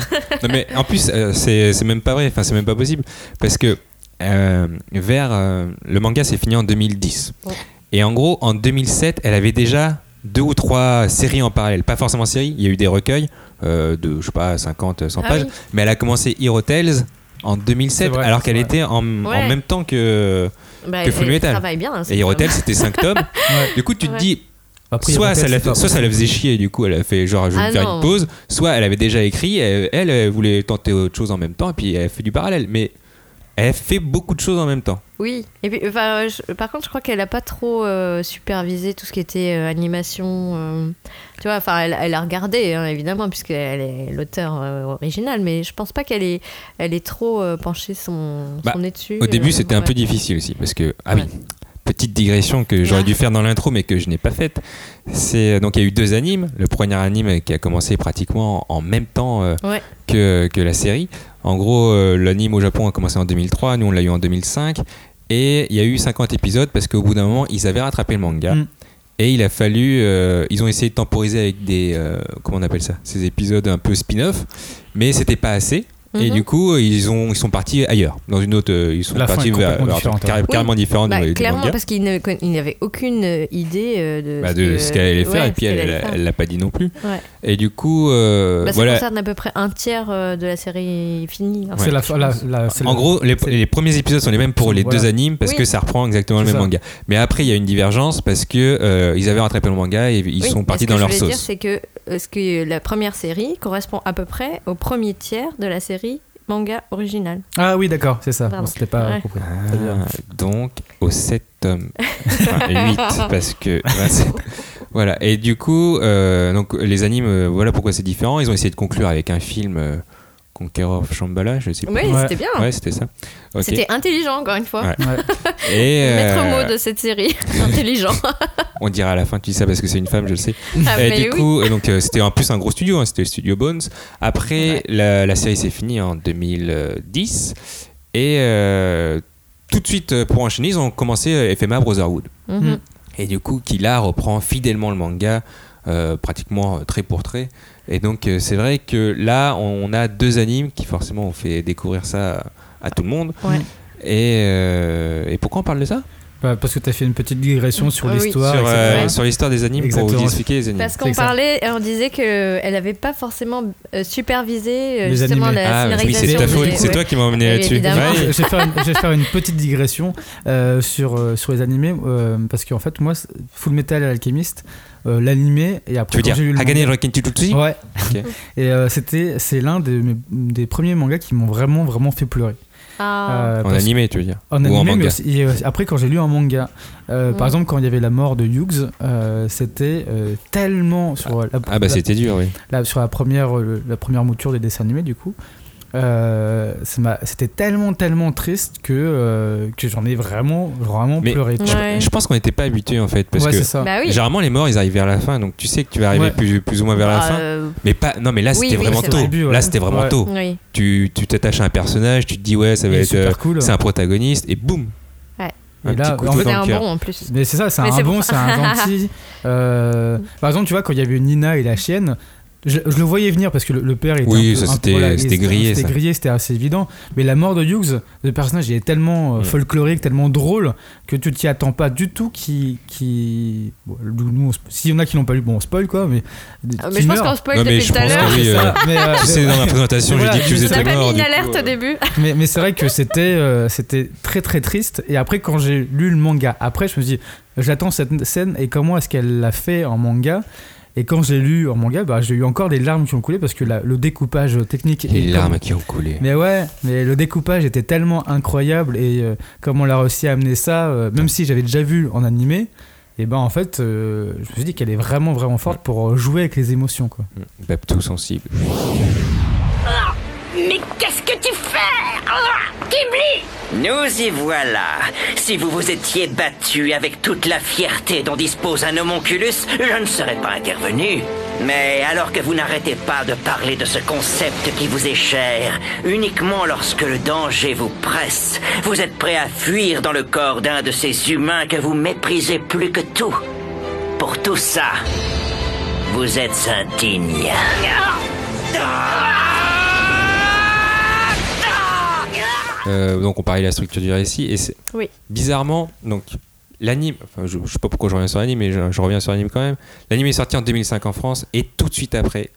mais en plus, euh, c'est c'est même pas vrai. Enfin, c'est même pas possible. Parce que euh, vers. euh, le manga s'est fini en 2010. Ouais. Et en gros, en 2007, elle avait déjà deux ou trois séries en parallèle. Pas forcément séries, il y a eu des recueils euh, de, je sais pas, 50, 100 Ah pages. oui. Mais elle a commencé Hero Tales en 2007, C'est vrai, alors qu'elle était en, en même temps que, Bah, que Full elle Metal. travaille bien. hein, Et Hero Tales, c'était 5 tomes. Du coup, tu te Ouais. dis, Après, soit Hero ça, la, soit ça la faisait chier, du coup elle a fait genre je vais Ah me faire non. une pause, soit elle avait déjà écrit, elle, elle, elle voulait tenter autre chose en même temps, et puis elle fait du parallèle. Mais elle fait beaucoup de choses en même temps. Oui. Et puis, enfin, je- par contre, je crois qu'elle a pas trop euh, supervisé tout ce qui était euh, animation. euh, tu vois, enfin, elle, elle a regardé, hein, évidemment, puisqu'elle est l'auteur original, mais je pense pas qu'elle est, elle est trop penchée son, Bah, son nez dessus. Au début c'était un peu difficile aussi, parce que, ah Ouais. oui, petite digression que j'aurais dû faire dans l'intro, mais que je n'ai pas faite. C'est Donc il y a eu deux animes. Le premier anime qui a commencé pratiquement en même temps euh, Ouais. que, que la série. En gros, euh, l'anime au Japon a commencé en 2003, nous on l'a eu en 2005. Et il y a eu 50 épisodes parce qu'au bout d'un moment, ils avaient rattrapé le manga. Mm. Et il a fallu. euh, ils ont essayé de temporiser avec des. euh, comment on appelle ça Ces épisodes un peu spin-off. Mais c'était pas assez. Et Mhm. du coup, ils, ont, ils sont partis ailleurs. Dans une autre. euh, Ils sont La partis est vers, différente, carré- ouais. carrément différent Bah, du, clairement, manga. parce qu'il ne- il n'avait aucune euh, idée euh, de, Bah, de ce qu'elle allait faire. ouais, et puis ce elle elle l'a pas dit non plus. Ouais. Et du coup. euh, Bah, ça voilà. concerne à peu près un tiers de la série finie. la, je la, c'est En gros, les, premiers épisodes sont les mêmes pour les Voilà. deux animes parce Oui. que ça reprend exactement le même ça. manga. Mais après, il y a une divergence parce que euh, ils avaient rattrapé le manga et ils Oui, sont partis ce que dans je leur voulais sauce. dire, c'est que, euh, ce que la première série correspond à peu près au premier tiers de la série manga originale. Ah oui, d'accord, c'est ça. Pardon. Bon, C'était pas Ouais. compris. Ah, donc, au 7 tomes. Enfin, 8 parce que. 27. Voilà. Et du coup, euh, donc, les animes, euh, voilà pourquoi c'est différent. Ils ont essayé de conclure avec un film. euh, Conqueror of Shambhala, je sais pas. Oui, Ouais. c'était bien. Ouais, c'était ça. C'était intelligent, encore une fois. Ouais. Et Le maître euh, mot de cette série. intelligent. on dira à la fin, tu dis ça parce que c'est une femme, je le sais. Ah, et du oui. coup, euh, donc euh, c'était en plus un gros studio, hein, c'était le studio Bones. Après, Ouais. la, la série s'est finie en 2010 et euh, tout de suite euh, pour enchaîner, ils ont commencé euh, FMA Brotherhood. Mhm. Et du coup, qui là reprend fidèlement le manga, euh, pratiquement euh, trait pour trait. Et donc, euh, c'est vrai que là, on a deux animes qui forcément ont fait découvrir ça à, à tout le monde. Ouais. Et, euh, et pourquoi on parle de ça? Bah, parce que tu as fait une petite digression sur Ah oui. l'histoire. Sur, euh, sur l'histoire des animes pour vous expliquer les animes. Parce qu'on parlait, on disait qu'elle n'avait pas forcément euh, supervisé euh, Les justement animés. la Ah, oui, c'est ta faute, c'est ouais. toi qui m'as emmené là-dessus. je, vais faire une, je vais faire une petite digression euh, sur, euh, sur les animés euh, parce qu'en fait moi Full Metal Alchemist euh, l'animé et après Tu veux quand dire j'ai lu le Hagane manga- Roken Tututsu ouais Ok. et euh, c'était c'est l'un des, des premiers mangas qui m'ont vraiment vraiment fait pleurer Ah. Euh, En animé, tu veux dire? En Ou animé, en mais manga aussi- et, euh, après quand j'ai lu en manga, euh, Mm. par exemple quand il y avait la mort de Hughes, euh, c'était euh, tellement sur la, Ah bah la- c'était dur, oui. la- sur la première euh, la première mouture des dessins animés du coup. Euh, c'était tellement tellement triste que euh, que j'en ai vraiment vraiment Mais pleuré. je, Ouais. je pense qu'on n'était pas habitué en fait. Parce ouais, que ça. Bah oui. généralement, les morts, ils arrivent vers la fin. Donc tu sais que tu vas arriver Ouais. plus, plus ou moins vers la Bah, fin. euh, Mais pas. Non, mais là, Oui, c'était oui, vraiment tôt. vrai. Début. Là, c'était vraiment Ouais. tôt. oui. Tu tu t'attaches à un personnage, tu te dis, ouais, ça va être. cool. C'est un protagoniste, et boum. Un là, petit en fait, un bon en plus. Mais c'est ça, c'est un bon, c'est un gentil. Euh, par exemple, tu vois, quand il y avait Nina et la chienne, je, je le voyais venir parce que le, le père était Oui, un peu- c'était- c'était grillé, C'était grillé, c'était assez évident. Mais la mort de Hughes, le personnage, il est tellement euh, Mm. folklorique, tellement drôle que tu t'y attends pas du tout. Qui, qui... bon, nous, s'il y en a qui l'ont pas lu, bon, on spoil quoi. Mais, Ah, mais je pense qu'on spoil Non, depuis tout à l'heure. oui, euh, euh, Tu sais, dans ma présentation, j'ai Voilà, dit que tu faisais pas mort. une alerte euh, au début. mais, mais c'est vrai que c'était euh, c'était très très triste. Et après, quand j'ai lu le manga, après, je me suis dit, j'attends cette scène et comment est-ce qu'elle l'a fait en manga? Et quand j'ai lu en manga, bah, j'ai eu encore des larmes qui ont coulé parce que la- le découpage technique. Les et larmes comme- qui ont coulé. Mais ouais, mais le découpage était tellement incroyable et euh, comment on a réussi à amener ça, euh, même si j'avais déjà vu en animé. Et ben en fait, euh, je me suis dit qu'elle est vraiment vraiment forte pour euh, jouer avec les émotions quoi. Babtou sensible. Mais qu'est-ce Nous y voilà. Si vous vous étiez battu avec toute la fierté dont dispose un homonculus, je ne serais pas intervenu. Mais alors que vous n'arrêtez pas de parler de ce concept qui vous est cher, uniquement lorsque le danger vous presse, vous êtes prêt à fuir dans le corps d'un de ces humains que vous méprisez plus que tout. Pour tout ça, vous êtes indigne. Euh, donc on parlait de la structure du récit et c'est Oui. bizarrement donc l'anime enfin je, je sais pas pourquoi je reviens sur l'anime mais je, je reviens sur l'anime quand même. L'anime est sorti en 2005 en France et tout de suite après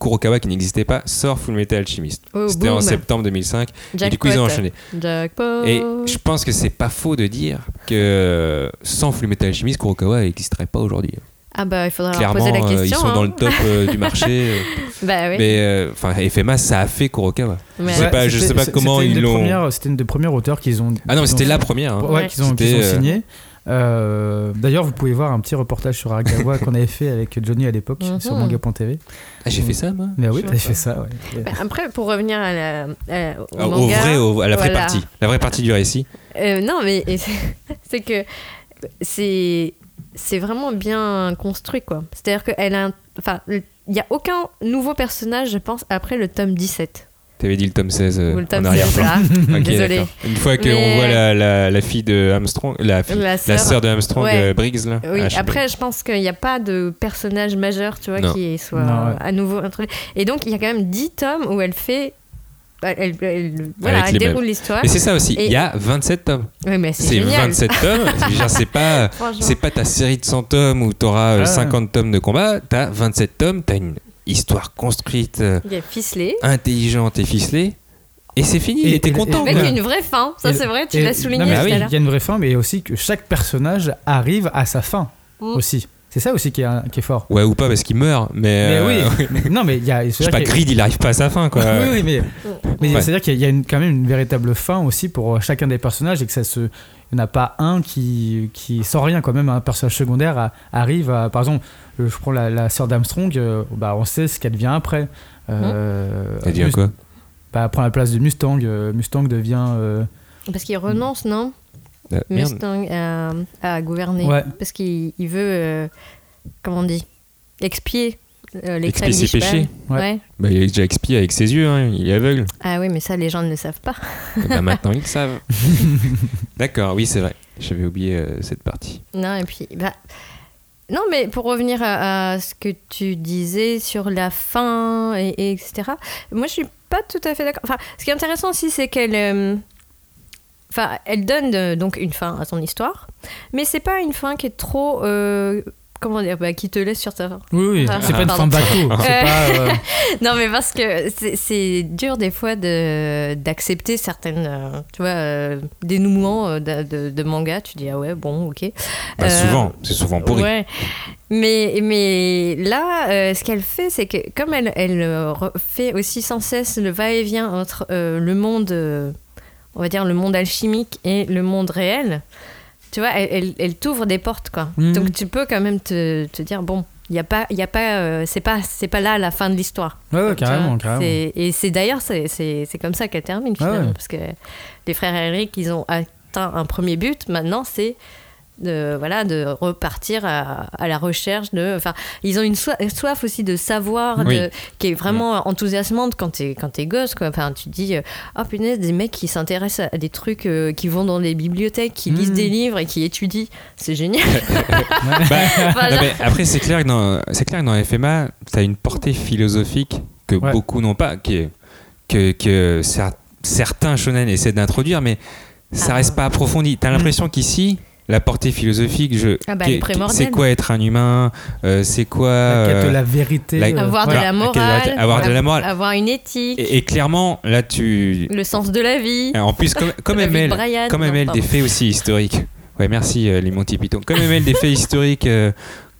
Kurokawa qui n'existait pas sort Full Metal Alchemist. Oh, c'était en septembre 2005 et du coup ils ont enchaîné. Jackpot. et je pense que c'est pas faux de dire que sans Full Metal Alchemist Kurokawa n'existerait pas aujourd'hui Ah bah il faudra leur clairement poser la euh, question. ils sont hein. dans le top euh, du marché euh, Bah oui. mais euh, enfin FMA ça a fait Kurokawa Mais- je sais pas je c'était- sais pas c'était comment ils l'ont C'était une des premières auteurs qu'ils ont. ah non mais c'était la première hein. Ouais, Ouais. qu'ils ont, euh, signé. Euh, D'ailleurs, vous pouvez voir un petit reportage sur Aragawa qu'on avait fait avec Johnny à l'époque Mhm. sur manga.tv. Ah, j'ai fait ça moi Mais oui, t'avais fait ça, ouais. Bah, Après, pour revenir à la, à- au, Ah, au manga, vrai, au- à la vraie voilà. partie, la vraie partie du récit. Euh, non, mais c'est que c'est c'est vraiment bien construit, quoi. C'est-à-dire qu'elle a, un- enfin, il y a aucun nouveau personnage, je pense, après le tome 17. T'avais dit le tome 16 euh, Ou le tome en 16. Ok, Désolée. d'accord. Une fois qu'on Mais- voit la, la, la fille de Armstrong, la, fille- La la sœur. sœur de Armstrong, Ouais. euh, Briggs, là. Oui, Ah, après, je pense qu'il n'y a pas de personnage majeur, tu vois, Non. qui soit Non, ouais. à nouveau introduit. Et donc, il y a quand même 10 tomes où elle fait. Elle, elle- voilà, déroule l'histoire. Mais c'est ça aussi, Et- il y a 27 tomes. Ouais, mais c'est C'est génial. 27 tomes. C'est pas, Franchement. c'est pas ta série de 100 tomes où t'auras euh, Ah. 50 tomes de combat. T'as 27 tomes, t'as une histoire construite, euh, Il intelligente et ficelée. Et c'est fini, Et- t'es et- content. et- Avec quoi. une vraie fin, ça Et- c'est vrai, tu et- l'as souligné non, mais oui, Il y a une vraie fin, mais aussi que chaque personnage arrive à sa fin Mm. aussi. C'est ça aussi qui est, qui est fort. Ouais, ou pas parce qu'il meurt. Mais, Mais euh, oui, mais- non, mais il y a. Je sais pas, Creed, il arrive pas à sa fin, quoi. oui, oui, mais, mais Ouais. c'est-à-dire qu'il y a une- quand même une véritable fin aussi pour chacun des personnages et que ça se. Il n'y en a pas un qui, qui sans rien, quand même. Un personnage secondaire a- arrive à. Par exemple, euh, je prends la, la sœur d'Armstrong, euh, bah, on sait ce qu'elle devient après. Euh, Elle devient quoi? Bah, Elle prend la place de Mustang. euh, Mustang devient. euh, Parce qu'il renonce, non? Euh. Mustang à, à gouverner. Ouais. Parce qu'il il veut, euh, comment on dit, expier euh, les Expier crimes ses péchés. Ouais. Ouais. Bah, il est déjà expié avec ses yeux, hein, il est aveugle. Ah oui, mais ça, les gens ne le savent pas. Et bah, maintenant, ils le savent. D'accord, oui, c'est vrai. J'avais oublié euh, cette partie. Non, et puis, bah, non, mais pour revenir à, à ce que tu disais sur la fin, et, et etc., moi, je suis pas tout à fait d'accord. Enfin, ce qui est intéressant aussi, c'est qu'elle. Enfin, elle donne euh, donc une fin à son histoire, mais c'est pas une fin qui est trop. euh, comment dire bah, Qui te laisse sur ta. Oui, oui, c'est pas une pardon. fin bateau. Euh, pas. euh, non, mais parce que c'est- dur des fois de- d'accepter certaines, euh, tu vois, euh, dénouements de, de, de manga. Tu dis, ah ouais, bon, ok. Bah, Euh, souvent, c'est souvent pourri. Ouais. Mais, mais là, euh, ce qu'elle fait, c'est que comme elle, fait aussi sans cesse le va-et-vient entre euh, le monde, euh, on va dire, le monde alchimique et le monde réel, tu vois, elle, elle, elle t'ouvre des portes, quoi. Mhm. Donc tu peux quand même te, te dire, bon, il y a pas, il y a pas, euh, c'est pas, c'est pas là la fin de l'histoire. Ouais, ouais, carrément, carrément. Et c'est d'ailleurs, c'est- c'est c'est comme ça qu'elle termine Ah ouais. finalement, parce que les frères Eric, ils ont atteint un premier but. Maintenant, c'est de voilà de repartir à, à la recherche de enfin ils ont une soi- soif aussi de savoir Oui. de, qui est vraiment enthousiasmante quand t'es quand t'es gosse quoi enfin tu te dis euh, oh punaise des mecs qui s'intéressent à des trucs euh, qui vont dans les bibliothèques qui lisent Mhm. des livres et qui étudient c'est génial Bah, Voilà. non, mais après, c'est clair que dans, c'est clair que dans FMA, tu as une portée philosophique que Ouais. beaucoup n'ont pas, qui est- que, que cer- certains shonen essaient d'introduire, mais ça Ah. reste pas approfondi. Tu as l'impression qu'ici, la portée philosophique, je, Ah bah, c'est quoi être un humain euh, C'est quoi. La quête de euh, la vérité. la- euh, avoir de voilà, la la quête de la morale vérité, avoir de la morale. avoir une éthique et, et clairement, là, tu. le sens de la vie En plus, comme, comme de ML, Brian. comme Non, ML des faits aussi historiques. Ouais, merci euh, les Monty Python. Comme ML des faits historiques, euh,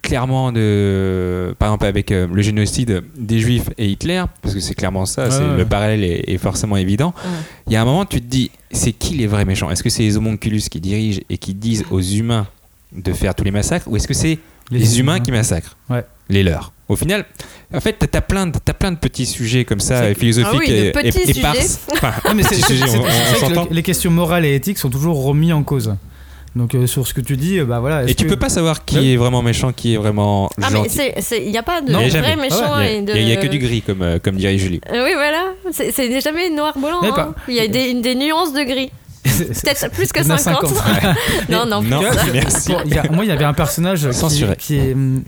clairement de, par exemple avec euh, le génocide des Juifs et Hitler, parce que c'est clairement ça, Ouais, c'est ouais. le parallèle est, est forcément évident. Il y a un moment, tu te dis, c'est qui les vrais méchants? Est-ce que c'est les homonculus qui dirigent et qui disent aux humains de faire tous les massacres, ou est-ce que c'est les, humains qui massacrent? Ouais. les leurs Au final, en fait, t'as plein de, t'as plein de petits sujets comme ça, philosophiques Ah et, éparses. Les questions morales et éthiques sont toujours remis en cause. Donc euh, sur ce que tu dis, euh, bah voilà. Et tu que- peux pas savoir qui Ouais. est vraiment méchant, qui est vraiment ah mais gentil. c'est c'est- il n'y a pas de a vrai jamais. méchant Ah ouais, et il de y a- il y, a que du gris, comme, euh, comme dirait Julie. Euh, oui, voilà. C'est c'est jamais noir blanc. Mais hein. Il y a des, des nuances de gris. Peut-être plus que il y en a 50. 50. non, non, Non, vois, merci. Bon, il y a- moi, il y avait un personnage qui, Censuré. qui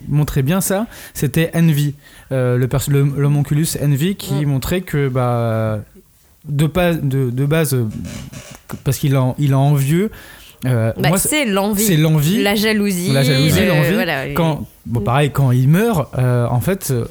montrait bien ça. C'était Envy, euh, le perso- le- l'homonculus Envy, qui Mm. montrait que bah, de, pas, de, de base, parce qu'il a, il a envieux. Euh, Bah, c'est l'envie. c'est l'envie. La jalousie. La jalousie, le- l'envie. voilà. Quand, bon, pareil, quand il meurt, euh, en fait, euh,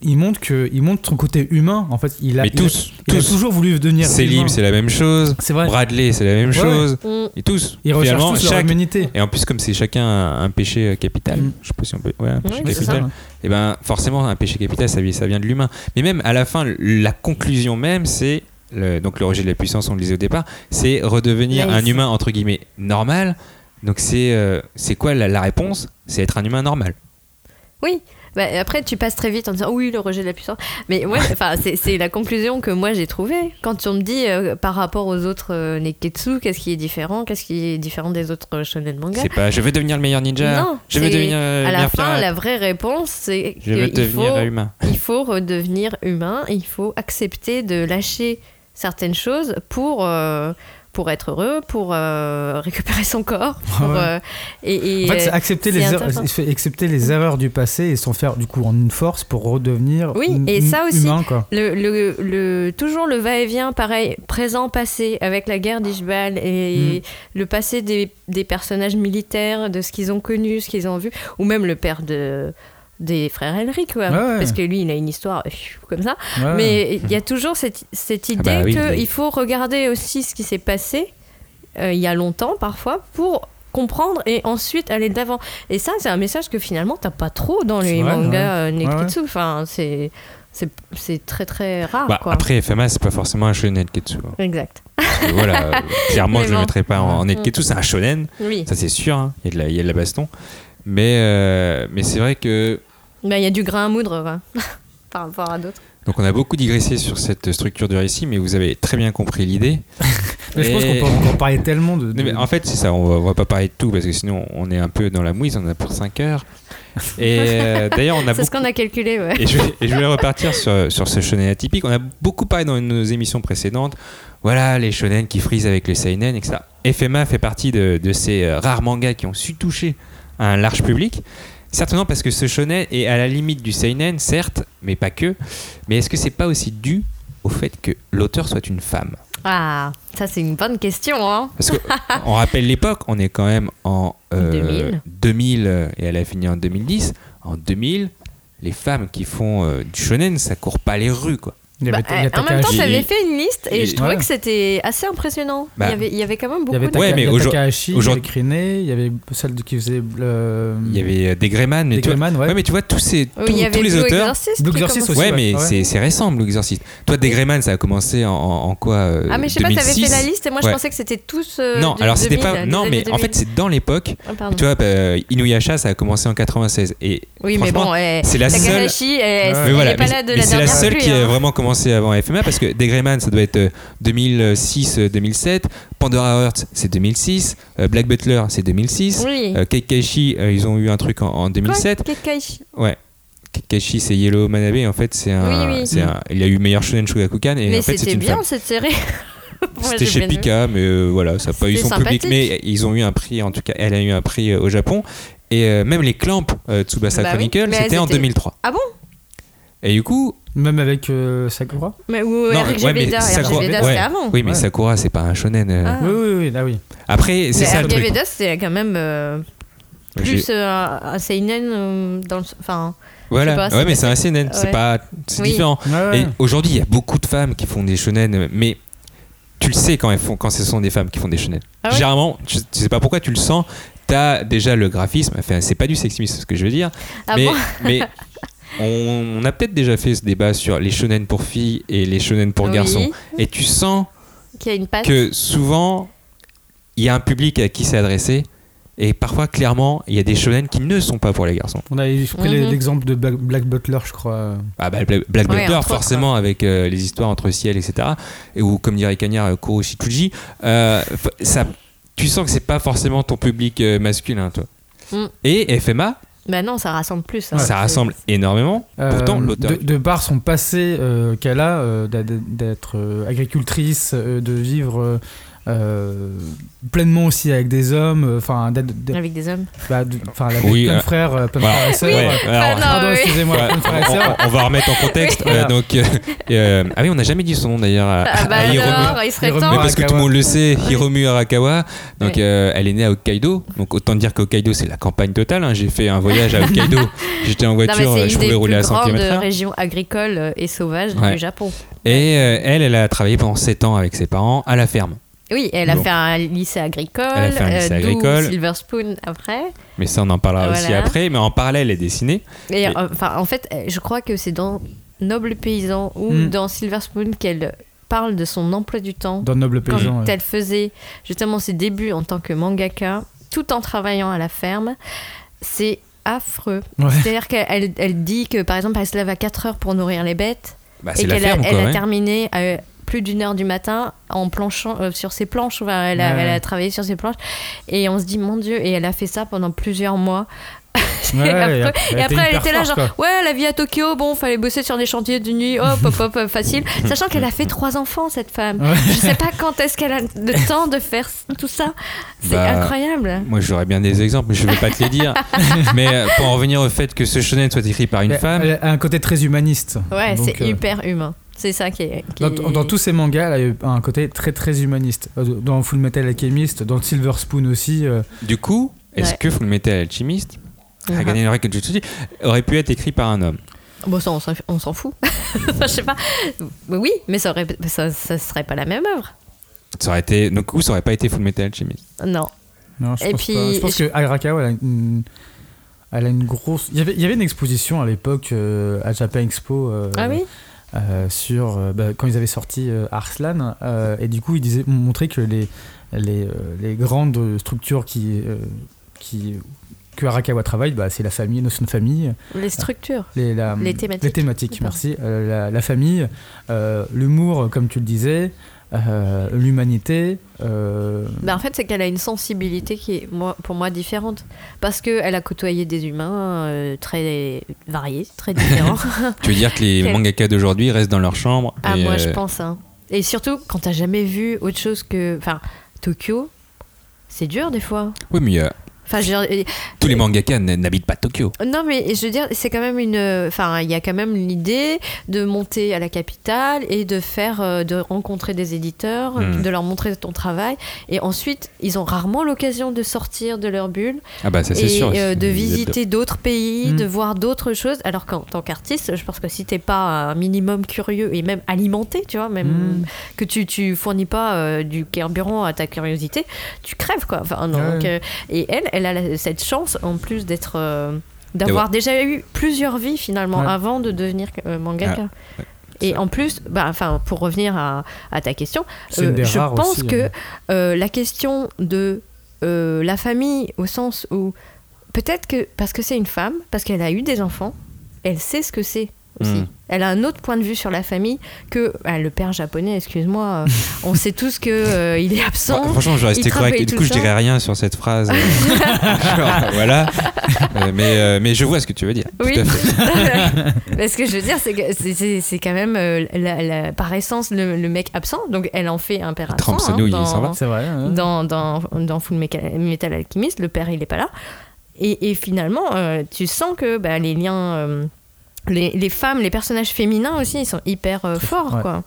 il montre que, il montre son côté humain. En fait, il a, Mais il a- tous, il a tous. toujours voulu devenir Selim, c'est la même chose. C'est vrai. Bradley, c'est la même Ouais, chose. Mm. Et tous. Ils recherchent tous leur chaque- humanité. Et en plus, comme c'est chacun un, péché capital, Mm. je sais pas si on peut. Ouais, un péché Oui, c'est capital. ça. Et ben, forcément, un péché capital, ça, vient- ça vient de l'humain. Mais même à la fin, la conclusion même, c'est. Le- donc, le rejet de la puissance, on le disait au départ, c'est redevenir un humain, entre guillemets, normal. Donc, c'est euh, c'est quoi la, la réponse? C'est être un humain normal. Oui. Bah, après, tu passes très vite en disant oui, le rejet de la puissance. Mais ouais, c'est la conclusion que moi j'ai trouvée. Quand on me dit euh, par rapport aux autres euh, Neketsu, qu'est-ce qui est différent? Qu'est-ce qui est différent des autres euh, shonen manga? C'est pas je veux devenir le meilleur ninja. Non, je veux devenir euh, à la fin, pirate. la vraie réponse, c'est Je veux qu'il faut, humain. il faut redevenir humain, il faut accepter de lâcher certaines choses pour, euh, pour être heureux, pour euh, récupérer son corps. Pour, Ouais. euh, et, et, En fait, c'est accepter les, accepter les erreurs du passé et s'en faire du coup en une force pour redevenir Oui, et ça aussi, humain quoi. Le, le, le- toujours le va-et-vient, pareil, présent-passé, avec la guerre d'Ishbal et Mm. le passé des, des personnages militaires, de ce qu'ils ont connu, ce qu'ils ont vu, ou même le père de, des frères Henry, quoi. Ouais, ouais. Parce que lui, il a une histoire euh, comme ça. Ouais. Mais il y a toujours cette, cette idée bah oui, qu'il faut regarder aussi ce qui s'est passé euh, il y a longtemps, parfois, pour comprendre et ensuite aller de l'avant. Et ça, c'est un message que finalement, t'as pas trop dans les vrai, mangas ouais. euh, Neketsu. Ouais, Enfin, c'est... C'est, très très rare Bah, quoi. après, FMA, c'est pas forcément un shonen Ketsu. hein. Exact. Et voilà, euh, clairement, Mais je le bon. mettrais pas en, en Netketsu. C'est un shonen, Oui. ça c'est sûr. hein. Il y, a de la- il y a de la baston. Mais, euh, mais c'est vrai que. Bah, il y a du grain à moudre par rapport à d'autres. Donc, on a beaucoup digressé sur cette structure du récit, mais vous avez très bien compris l'idée. Mais je pense qu'on peut encore parler tellement de. de- Non, mais en fait, c'est ça, on va, on va pas parler de tout parce que sinon on est un peu dans la mouise, on en a pour 5 heures. Et euh, d'ailleurs, on a C'est ce qu'on a calculé, ouais. Et je, vais- et je voulais repartir sur, sur ce shonen atypique. On a beaucoup parlé dans nos émissions précédentes. Voilà, les shonen qui frisent avec les seinen, etc. FMA fait partie de, de ces euh, rares mangas qui ont su toucher un large public. Certainement parce que ce shonen est à la limite du seinen, certes, mais pas que. Mais est-ce que c'est pas aussi dû au fait que l'auteur soit une femme? Ah, ça c'est une bonne question. Hein. Parce que on rappelle l'époque, on est quand même en euh, 2000. 2000, euh, et elle a fini en 2010. En 2000, les femmes qui font euh, du shonen, ça court pas les rues quoi. Il Bah, avait- il euh, en même temps, tu avais fait une liste et Et- je trouvais Ouais. que c'était assez impressionnant. Bah, il, y avait, il y avait quand même Il beaucoup y avait, de. Ouais, mais il y Takahashi, il y avait Kriné, il y avait celle qui faisait le. Il y avait euh, des Greyman, mais Des tu vois- Greyman, ouais. mais tu vois tous ces tous, il y avait tous les Blue auteurs. Exorcist Blue qui Exorcist commençait. Ouais, mais ouais. c'est c'est récent, Blue Exorcist. Toi, des Greyman, ça a commencé en, en quoi euh, Ah, mais je sais pas, t'avais 2006. fait la liste et moi je pensais que c'était tous. euh, Non, du alors c'était 2000, pas. Non, mais en fait, 2000. c'est dans l'époque. Ah. Tu vois, bah, Inuyasha, ça a commencé en 96. Et Oui, mais franchement, bon, eh, c'est la seule. Takahashi, eh, Mais elle voilà, est pas mais- là de mais la c'est la seule qui a hein. vraiment commencé avant FMA parce que Degreyman ça doit être euh, 2006-2007, Pandora Hearts c'est 2006, euh, Black Butler c'est 2006, Oui. euh, euh, ils ont eu un truc en, en 2007. Quoi, Ouais. C'est Yellow Manabe en fait c'est un, Oui, oui. un- il a eu meilleur shonen Shogakukan et Mais en fait c'est c'était bien femme. cette série. C'était chez. Pika, mais euh, voilà, ça a pas eu son public. Mais ils ont eu un prix, en tout cas, elle a eu un prix euh, au Japon. Et euh, même les Clamps euh, Tsubasa Bah Chronicle, c'était en c'était- 2003. Ah bon? Et du coup. Même avec euh, Sakura mais, ou non, RG ouais, mais Veda, Sakura- RG Veda, ouais. c'était avant. Oui, mais Ouais. Sakura, c'est pas un shonen. euh. Ah. Oui, oui, oui, là oui. Après, c'est ça le truc. C'était quand même euh, plus euh, un seinen euh, dans le. Enfin. Voilà, pas, ouais, c'est mais c'est un seinen, c'est pas, c'est Oui. différent. Ouais, ouais. Et aujourd'hui, il y a beaucoup de femmes qui font des shonen, mais tu le sais quand elles font, quand ce sont des femmes qui font des shonen. Ah ouais Généralement, tu, tu sais pas pourquoi, tu le sens. T'as déjà le graphisme, enfin, c'est pas du sexisme, c'est ce que je veux dire. Ah mais, bon mais on, on a peut-être déjà fait ce débat sur les shonen pour filles et les shonen pour Oui. garçons. Et tu sens a une que souvent, il y a un public à qui c'est adressé. Et parfois, clairement, il y a des shonen qui ne sont pas pour les garçons. On a pris Mhm. l'exemple de Black, Black Butler, je crois. Ah bah, Black Black Ouais, Butler, autres, forcément, avec euh, les histoires entre ciel, etc. Et ou, comme dirait Cagnard, euh, Koro Shichuji, euh, ça, tu sens que c'est pas forcément ton public euh, masculin, toi. Mm. Et FMA, Bah non, ça rassemble plus. hein. ça rassemble énormément. Pourtant, Euh, l'auteur. de, de par son passé euh, qu'elle a euh, d'être euh, agricultrice, euh, de vivre euh, pleinement aussi avec des hommes, euh, enfin Avec des hommes. bah, de- enfin, elle avait Oui, plein de frères, euh, plein de voilà. frères et sœurs. Ah non, excusez-moi, plein de frères et on, sœurs. on- on va remettre en contexte. Oui. Euh, donc, euh, euh, ah oui, on n'a jamais dit son nom d'ailleurs. à- Ah bah à Hiromu. alors, il serait Hiromu. temps. Mais parce que tout le monde le sait, Oui. Hiromu Arakawa, donc Oui. euh, elle est née à Hokkaido, donc autant dire qu'Hokkaido c'est la campagne totale. hein. J'ai fait un voyage à Hokkaido, j'étais en Non, voiture, c'est je une pouvais rouler à plus 100 grandes km/h. régions agricoles euh, et sauvages Ouais. du Japon. Et euh, elle, elle a travaillé pendant 7 ans avec ses parents à la ferme. Oui, elle a Bon. fait un lycée agricole. Elle a fait un lycée euh, agricole. Silver Spoon après. Mais ça, on en parlera aussi après. Mais en parallèle, elle est dessinée. Et, Et- euh, enfin, en fait, euh, je crois que c'est dans Noble Paysan ou Mm. dans Silver Spoon qu'elle parle de son emploi du temps. Dans Noble quand Paysan. ouais. elle faisait justement ses débuts en tant que mangaka, tout en travaillant à la ferme. C'est affreux. Ouais. C'est-à-dire qu'elle elle, dit que, par exemple, elle se lève à 4 heures pour nourrir les bêtes. Bah, et qu'elle a, ferme, elle quoi. a ouais. terminé à plus d'une heure du matin en planchant euh, sur ses planches. Enfin, elle, a, Ouais. elle a travaillé sur ses planches. Et on se dit, mon Dieu, et elle a fait ça pendant plusieurs mois. Ouais, et et après, elle et après, était elle hyper était là, genre, ouais, la vie à Tokyo, bon, fallait bosser sur des chantiers de nuit, hop, hop, hop, hop, facile. Sachant qu'elle a fait trois enfants, cette femme. Ouais. Je sais pas quand est-ce qu'elle a le temps de faire tout ça. C'est Bah, incroyable. Moi, j'aurais bien des exemples, mais je ne vais pas te les dire. mais euh, pour en revenir au fait que ce shonen soit écrit par une femme, Elle a un côté très humaniste. Ouais, c'est euh, hyper humain. C'est ça qui est. qui Dans, est- dans tous ses mangas, elle a eu un côté très très humaniste. Euh, Dans Full Metal Alchemist, dans Silver Spoon aussi. euh, du coup, est-ce Ouais. que Full Metal Alchemist, Mhm. Hagane no Jutsuji, aurait pu être écrit par un homme? Bon, ça, on s'en- on s'en fout. Enfin, je sais pas. Oui, mais ça, aurait, ça, ça serait pas la même œuvre. Ça aurait été, donc, ou ça aurait pas été Full Metal Alchemist? Non. Non, je Et pense puis, pas. Je pense je- que Arakawa, elle a une, elle a une grosse. Il y avait, il y avait une exposition à l'époque euh, à Japan Expo. euh, Ah oui? Euh, sur euh, bah, quand ils avaient sorti euh, Arslan et du coup ils disaient montraient que les les, les grandes structures qui qui que Arakawa travaille bah, c'est la famille notion de famille Les structures. les, la- Les thématiques. les thématiques, merci Euh, la, la famille euh, l'humour comme tu le disais euh, l'humanité euh, Bah, en fait, c'est qu'elle a une sensibilité qui est moi, pour moi différente. Parce qu'elle a côtoyé des humains euh, très variés, très différents. Tu veux dire que les Quel- mangaka d'aujourd'hui restent dans leur chambre ah, et, moi, euh, je pense. hein. Et surtout, quand t'as jamais vu autre chose que. Enfin, Tokyo, c'est dur des fois. Oui, mais il y a- Enfin, je veux dire, Tous les mangaka n'habitent pas Tokyo. Non, mais je veux dire, c'est quand même une. Enfin, il y a quand même l'idée de monter à la capitale et de faire, euh, de rencontrer des éditeurs, Hmm. de leur montrer ton travail. Et ensuite, ils ont rarement l'occasion de sortir de leur bulle. Ah bah ça c'est et sûr. euh, de visiter d'autres pays, Hmm. de voir d'autres choses. Alors qu'en tant qu'artiste, je pense que si t'es pas un minimum curieux et même alimenté, tu vois, même Hmm. que tu, tu fournis pas euh, du carburant à ta curiosité, tu crèves quoi. Enfin, donc, euh, et elle, elle a la- cette chance en plus d'être. euh, D'avoir déjà eu plusieurs vies finalement Ouais. avant de devenir euh, mangaka. Ah, Et en plus, bah, enfin, pour revenir à, à ta question, euh, je pense aussi, que hein. euh, la question de euh, la famille, au sens où peut-être que parce que c'est une femme, parce qu'elle a eu des enfants, elle sait ce que c'est aussi. Mm. Elle a un autre point de vue sur la famille que ah, le père japonais. Excuse-moi, euh, on sait tous que euh, il est absent. Fr- Franchement, je rester correct. du tout coup, je dirais rien sur cette phrase. Genre, voilà. Euh, mais, euh, mais je vois ce que tu veux dire. Oui. Tout à fait. Mais ce que je veux dire, c'est que c'est- quand même euh, la- la- par essence le, le mec absent. Donc elle en fait un père absent. trempe sa hein, nouille, dans- il s'en va. C'est vrai. hein. dans, dans, dans Full Metal Alchemist, le père il est pas là. Et, et finalement, euh, tu sens que bah, les liens, euh, les, les femmes, les personnages féminins aussi, ils sont hyper euh, forts. Ouais. Quoi.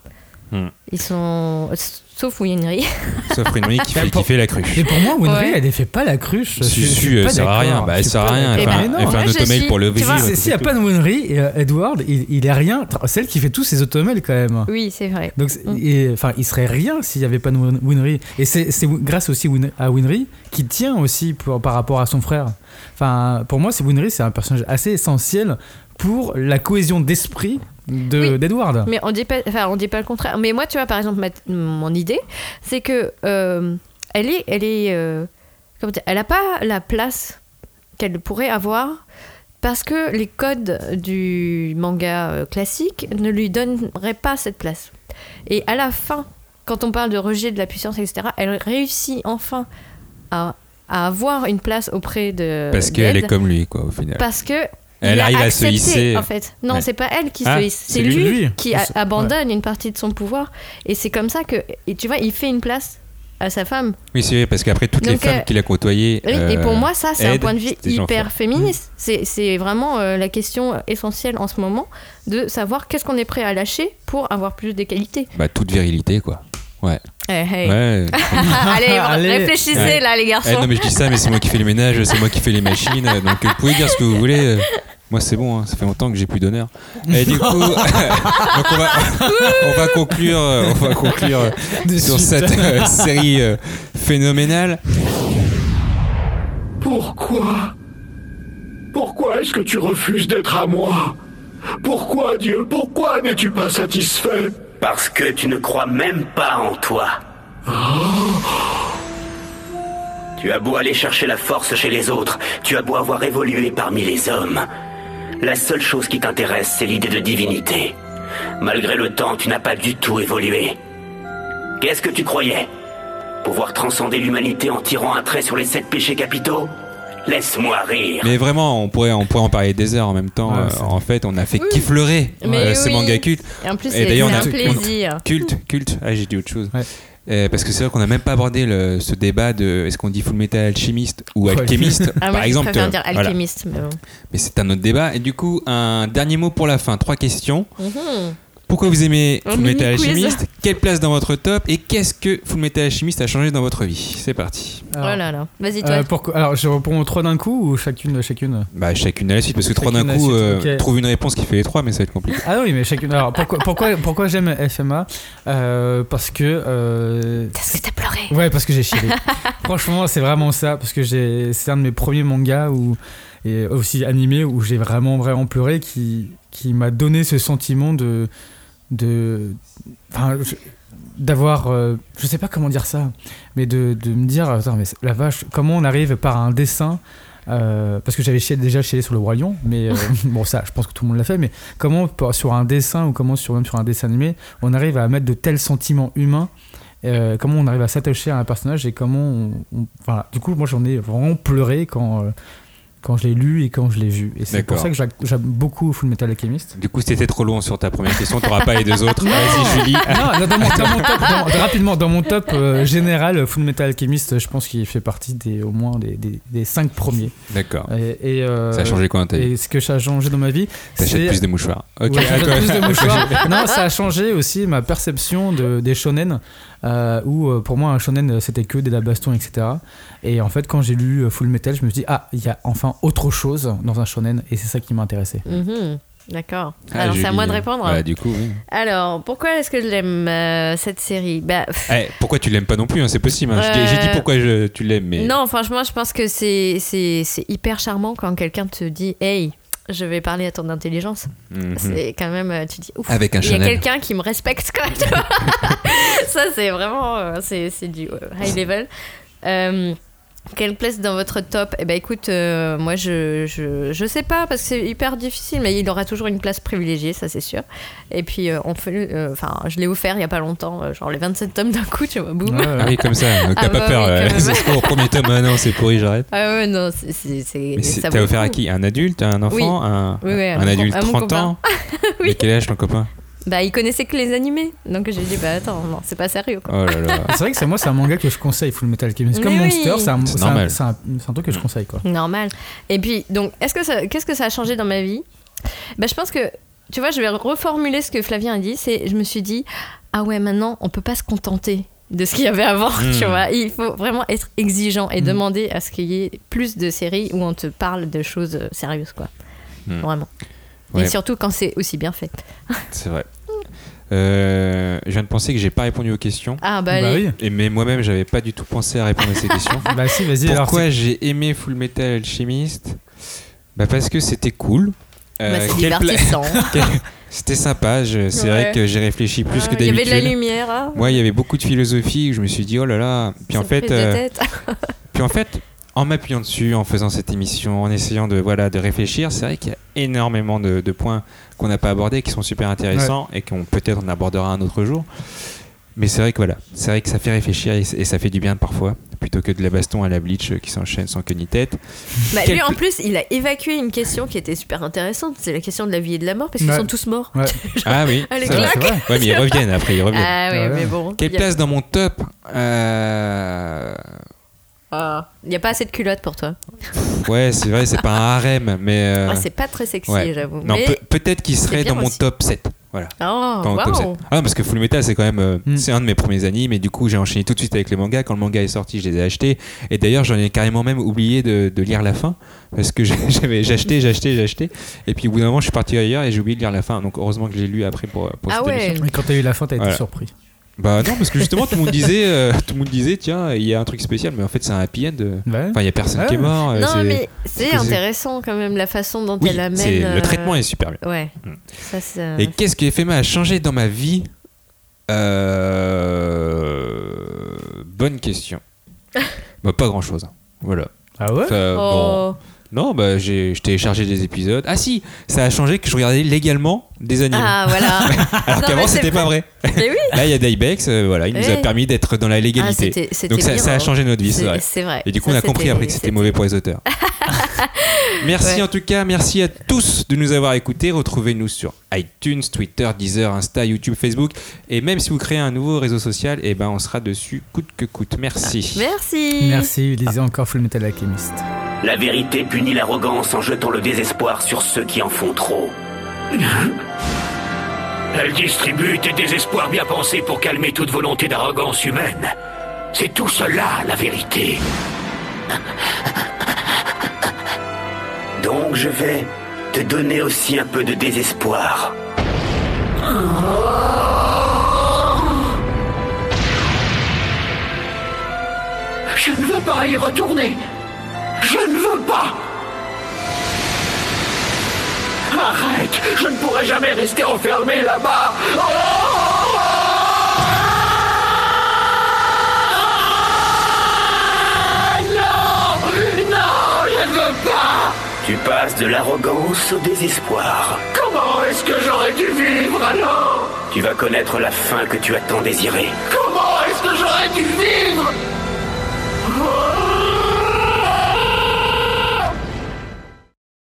Hmm. Ils sont. Sauf Winry. Sauf Rinri qui fait, pour- qui fait la cruche. Et pour moi, Winry, Ouais. elle ne fait pas la cruche. Si, si, elle sert à rien. Bah, elle sert à rien. Elle fait ben, un- elle fait un suis- pour le tu vois, vivre. C'est- S'il n'y a pas de Winry, Edward, il, il est rien. C'est elle qui fait tous ses automels quand même. Oui, c'est vrai. Donc, Mm. et, enfin, il serait rien s'il n'y avait pas de Win- Winry. Et c'est grâce aussi à Winry qui tient aussi pour- par rapport à son frère. Enfin, pour moi, c'est Winry, c'est un personnage assez essentiel pour la cohésion d'esprit de- Oui. d'Edward. Mais on dit pas, enfin, on dit pas le contraire. Mais moi, tu vois, par exemple, ma- mon idée, c'est que euh, elle est, elle est, euh, comment dire, elle a pas la place qu'elle pourrait avoir parce que les codes du manga euh, classique ne lui donneraient pas cette place. Et à la fin, quand on parle de rejet de la puissance, etc., elle réussit enfin à, à avoir une place auprès de. Parce qu'elle est comme lui, quoi, au final. parce que Elle il a arrive à se accepté, hisser. En fait, non, Ouais. c'est pas elle qui Ah, se hisse, c'est lui, qui a- C'est- abandonne une partie de son pouvoir. Et c'est comme ça que, et tu vois, il fait une place à sa femme. Oui, c'est vrai, parce qu'après, toutes les femmes euh, qu'il a côtoyées. Oui, et pour moi, ça, c'est un point de vue hyper féministe. C'est c'est vraiment euh, la question essentielle en ce moment de savoir qu'est-ce qu'on est prêt à lâcher pour avoir plus de qualité. Bah, toute virilité, quoi. Ouais. Eh, hey. Ouais. Allez, Allez. réfléchissez Ouais. là, les Eh, garçons. non, mais je dis ça, mais c'est moi qui fais les ménages, c'est moi qui fais les machines. euh, Donc, euh, vous pouvez dire ce que vous voulez. euh, Moi, c'est bon, hein, ça fait longtemps que j'ai plus d'honneur. Et du coup, donc on va, on va conclure, on va conclure sur suite. cette euh, série euh, phénoménale. Pourquoi? Pourquoi est-ce que tu refuses d'être à moi? Pourquoi, Dieu Pourquoi n'es-tu pas satisfait? Parce que tu ne crois même pas en toi. Tu as beau aller chercher la force chez les autres, tu as beau avoir évolué parmi les hommes. La seule chose qui t'intéresse, c'est l'idée de divinité. Malgré le temps, tu n'as pas du tout évolué. Qu'est-ce que tu croyais? Pouvoir transcender l'humanité en tirant un trait sur les sept péchés capitaux? Laisse-moi rire. Mais vraiment, on pourrait, on pourrait en parler des heures en même temps. Ouais, Euh, en fait, on a fait Oui. qu'effleurer Mais euh, ces oui. mangas cultes. Et en plus, c'est on un a- plaisir. Culte, culte. Ah, j'ai dit autre chose. Ouais. Euh, parce que c'est vrai qu'on n'a même pas abordé le- ce débat de est-ce qu'on dit full metal alchimiste ou alchimiste Ah, par moi, exemple. je préfère euh, dire voilà. alchimiste. mais bon. Mais c'est un autre débat. Et du coup, un dernier mot pour la fin. Trois questions. Mhm. Pourquoi vous aimez Full Metal. Alchemist Quelle place dans votre top Et qu'est-ce que Full Metal Alchemist a changé dans votre vie? C'est parti. Alors, Oh là là. Vas-y, toi. euh, pourquoi- alors, je réponds trois d'un coup ou chacune chacune? Bah chacune à la suite parce que trois d'un coup suite, euh, trouve une réponse qui fait les trois mais ça va être compliqué. Ah oui, mais chacune. Alors pourquoi pourquoi pourquoi j'aime FMA Euh, Parce que euh, Est-ce que t'as pleuré ouais, parce que j'ai chialé. Franchement, c'est vraiment ça parce que j'ai c'est un de mes premiers mangas où et aussi animé où j'ai vraiment vraiment pleuré qui qui m'a donné ce sentiment de de enfin d'avoir euh, je sais pas comment dire ça mais de, de me dire attends mais la vache comment on arrive par un dessin euh, parce que j'avais déjà chialé sur le roi lion mais euh, bon ça je pense que tout le monde l'a fait mais comment sur un dessin ou comment sur même sur un dessin animé on arrive à mettre de tels sentiments humains euh, comment on arrive à s'attacher à un personnage et comment on, on- voilà du coup moi j'en ai vraiment pleuré quand euh, quand je l'ai lu et quand je l'ai vu. Et c'est pour ça que j'a- j'aime beaucoup Full Metal Alchemist. Du coup, c'était trop long sur ta première question. T'auras pas les deux autres. Vas-y, Julie. non, dans, dans mon, dans mon top, dans- rapidement, dans mon top euh, général, Full Metal Alchemist, je pense qu'il fait partie des, au moins des, des, des cinq premiers. D'accord. Et, et, euh, Ça a changé quoi Et ce que ça a changé dans ma vie, T'achètes plus de mouchoirs. Ok. Ouais, plus de mouchoirs. non, ça a changé aussi ma perception de, des shonen, euh, où euh, pour moi un shonen euh, c'était que de la baston, etc. Et en fait, quand j'ai lu euh, Full Metal, je me suis dit ah, il y a enfin autre chose dans un shonen, et c'est ça qui m'a intéressé. Mhm. D'accord. Ah, Alors, c'est à moi de répondre. Bah, du coup, oui. Alors, pourquoi est-ce que j'aime euh, cette série? Bah, Eh, pourquoi tu l'aimes pas non plus hein, C'est possible. hein. Je J'ai dit pourquoi je- tu l'aimes, mais. Non, franchement, je pense que c'est c'est- c'est hyper charmant quand quelqu'un te dit Hey, je vais parler à ton intelligence. Mhm. C'est quand même, euh, tu dis Ouf, Avec un il y a quelqu'un qui me respecte quand même. tu vois. Ça, c'est vraiment euh, c'est du high level. Euh, quelle place dans votre top Eh ben écoute, euh, moi je, je, je sais pas parce que c'est hyper difficile, mais il aura toujours une place privilégiée, ça c'est sûr. Et puis euh, on fait, euh, enfin je l'ai offert il y a pas longtemps, genre les 27 tomes d'un coup, tu vois, boum. Ah oui, comme ça. Donc t'as Ah pas bah peur. oui. C'est ce qu'au premier tome. Ah non, c'est pourri, j'arrête. Ah ouais, non, c'est. t'as offert à qui? Un adulte Un enfant Oui. Un, Oui, un adulte com- à mon 30 ans? Oui. Mais quel âge ton copain? Bah, il connaissait que les animés. Donc j'ai dit, bah attends, non, c'est pas sérieux quoi. Oh là là. C'est vrai que c'est moi, c'est un manga que je conseille, Full Metal Alchemist. Comme Monster, c'est un, C'est c'est un- normal. c'est un- c'est un truc que je conseille quoi. Normal. Et puis, donc, est-ce que ça, qu'est-ce que ça a changé dans ma vie? Bah, je pense que, tu vois, je vais reformuler ce que Flavien a dit. C'est, je me suis dit, ah ouais, maintenant, on peut pas se contenter de ce qu'il y avait avant, Mm. tu vois. Il faut vraiment être exigeant et Mm. demander à ce qu'il y ait plus de séries où on te parle de choses euh, sérieuses, quoi. Mm. Vraiment. Ouais. Et surtout quand c'est aussi bien fait. C'est vrai. Euh, je viens de penser que j'ai pas répondu aux questions. Ah bah, Bah oui. Et mais moi-même, j'avais pas du tout pensé à répondre à ces questions. Bah si, vas-y. alors, Pourquoi j'ai aimé Full Metal Alchemist? Bah parce que c'était cool. Euh, Bah, c'est quel pla- divertissant. C'était sympa. je- C'est Ouais. vrai que j'ai réfléchi plus Ah, que Il y avait d'habitude. de la lumière. ah. Moi, il y avait beaucoup de philosophie. où Je me suis dit oh là là. Puis en fait, euh, puis en fait, en m'appuyant dessus, en faisant cette émission, en essayant de voilà de réfléchir, c'est vrai qu'il y a énormément de, de points qu'on n'a pas abordés, qui sont super intéressants et qu'on peut-être on abordera un autre jour. Mais c'est vrai que voilà, c'est vrai que ça fait réfléchir et, et ça fait du bien parfois, plutôt que de la baston à la bleach euh, qui s'enchaîne sans queue ni tête. Bah, Quel lui, en plus, il a évacué une question qui était super intéressante. C'est la question de la vie et de la mort, parce qu'ils Ouais. sont tous morts. Ouais. Ah oui, Allez. Ouais, mais ils reviennent après, ils reviennent. Ah oui, Voilà. mais bon. Quelle a- place dans mon top Euh, Ah, Il n'y a pas assez de culottes pour toi. Ouais, c'est vrai, c'est pas un harem, mais. euh, Ah, c'est pas très sexy, ouais. j'avoue. Non, peut-être qu'il serait bien dans mon aussi. top 7. Voilà. Oh, Dans le top 7. waouh Ah, parce que Full Metal, c'est quand même. euh, Mm. C'est un de mes premiers animes, et du coup, j'ai enchaîné tout de suite avec les mangas. Quand le manga est sorti, je les ai achetés. Et d'ailleurs, j'en ai carrément même oublié de, de lire la fin. Parce que j'avais j'ai acheté, j'ai acheté, j'ai acheté. Et puis, au bout d'un moment, je suis parti ailleurs et j'ai oublié de lire la fin. Donc, heureusement que j'ai lu après pour, pour Ah cette ouais. émission. Et quand t'as eu la fin, t'as été Voilà. surpris. Bah non, parce que justement, tout le monde disait, euh, tout le monde disait, tiens, il y a un truc spécial, mais en fait, c'est un happy end. euh. Ouais. Enfin, il y a personne Ouais. qui est mort. euh, Non, c'est- mais c'est intéressant quand même la façon dont Oui, elle amène. c'est- le traitement est super bien. Ouais. Mm. Ça, c'est. Et qu'est-ce qui FMA a changé dans ma vie Euh, Bonne question. bah, pas grand chose. Voilà. Ah ouais Ça, bon. Non, bah, j'ai je téléchargé des épisodes. Ah si, ça a changé que je regardais légalement des animes. Ah, voilà. Alors qu'avant, c'était pas vrai. Mais oui. Là, il y a Daibex, euh, voilà, il nous a permis d'être dans la Ah, légalité. c'était Donc ça, bien, ça a changé notre vie, c'est vrai. Et du coup, Ça, on a compris après que c'était- mauvais pour les auteurs. Merci Ouais. en tout cas, merci à tous de nous avoir écoutés. Retrouvez-nous sur iTunes, Twitter, Deezer, Insta, YouTube, Facebook. Et même si vous créez un nouveau réseau social, eh ben, on sera dessus coûte que coûte. Merci. Merci. Merci, lisez encore Full Metal Alchemist. La vérité punit l'arrogance en jetant le désespoir sur ceux qui en font trop. Elle distribue tes désespoirs bien pensés pour calmer toute volonté d'arrogance humaine. C'est tout cela, la vérité. Donc je vais te donner aussi un peu de désespoir. Je ne veux pas y retourner. Je ne veux pas. Arrête, je ne pourrai jamais rester enfermé là-bas. Oh Tu passes de l'arrogance au désespoir. Comment est-ce que j'aurais dû vivre alors? Tu vas connaître la fin que tu as tant désirée. Comment est-ce que j'aurais dû vivre? Oh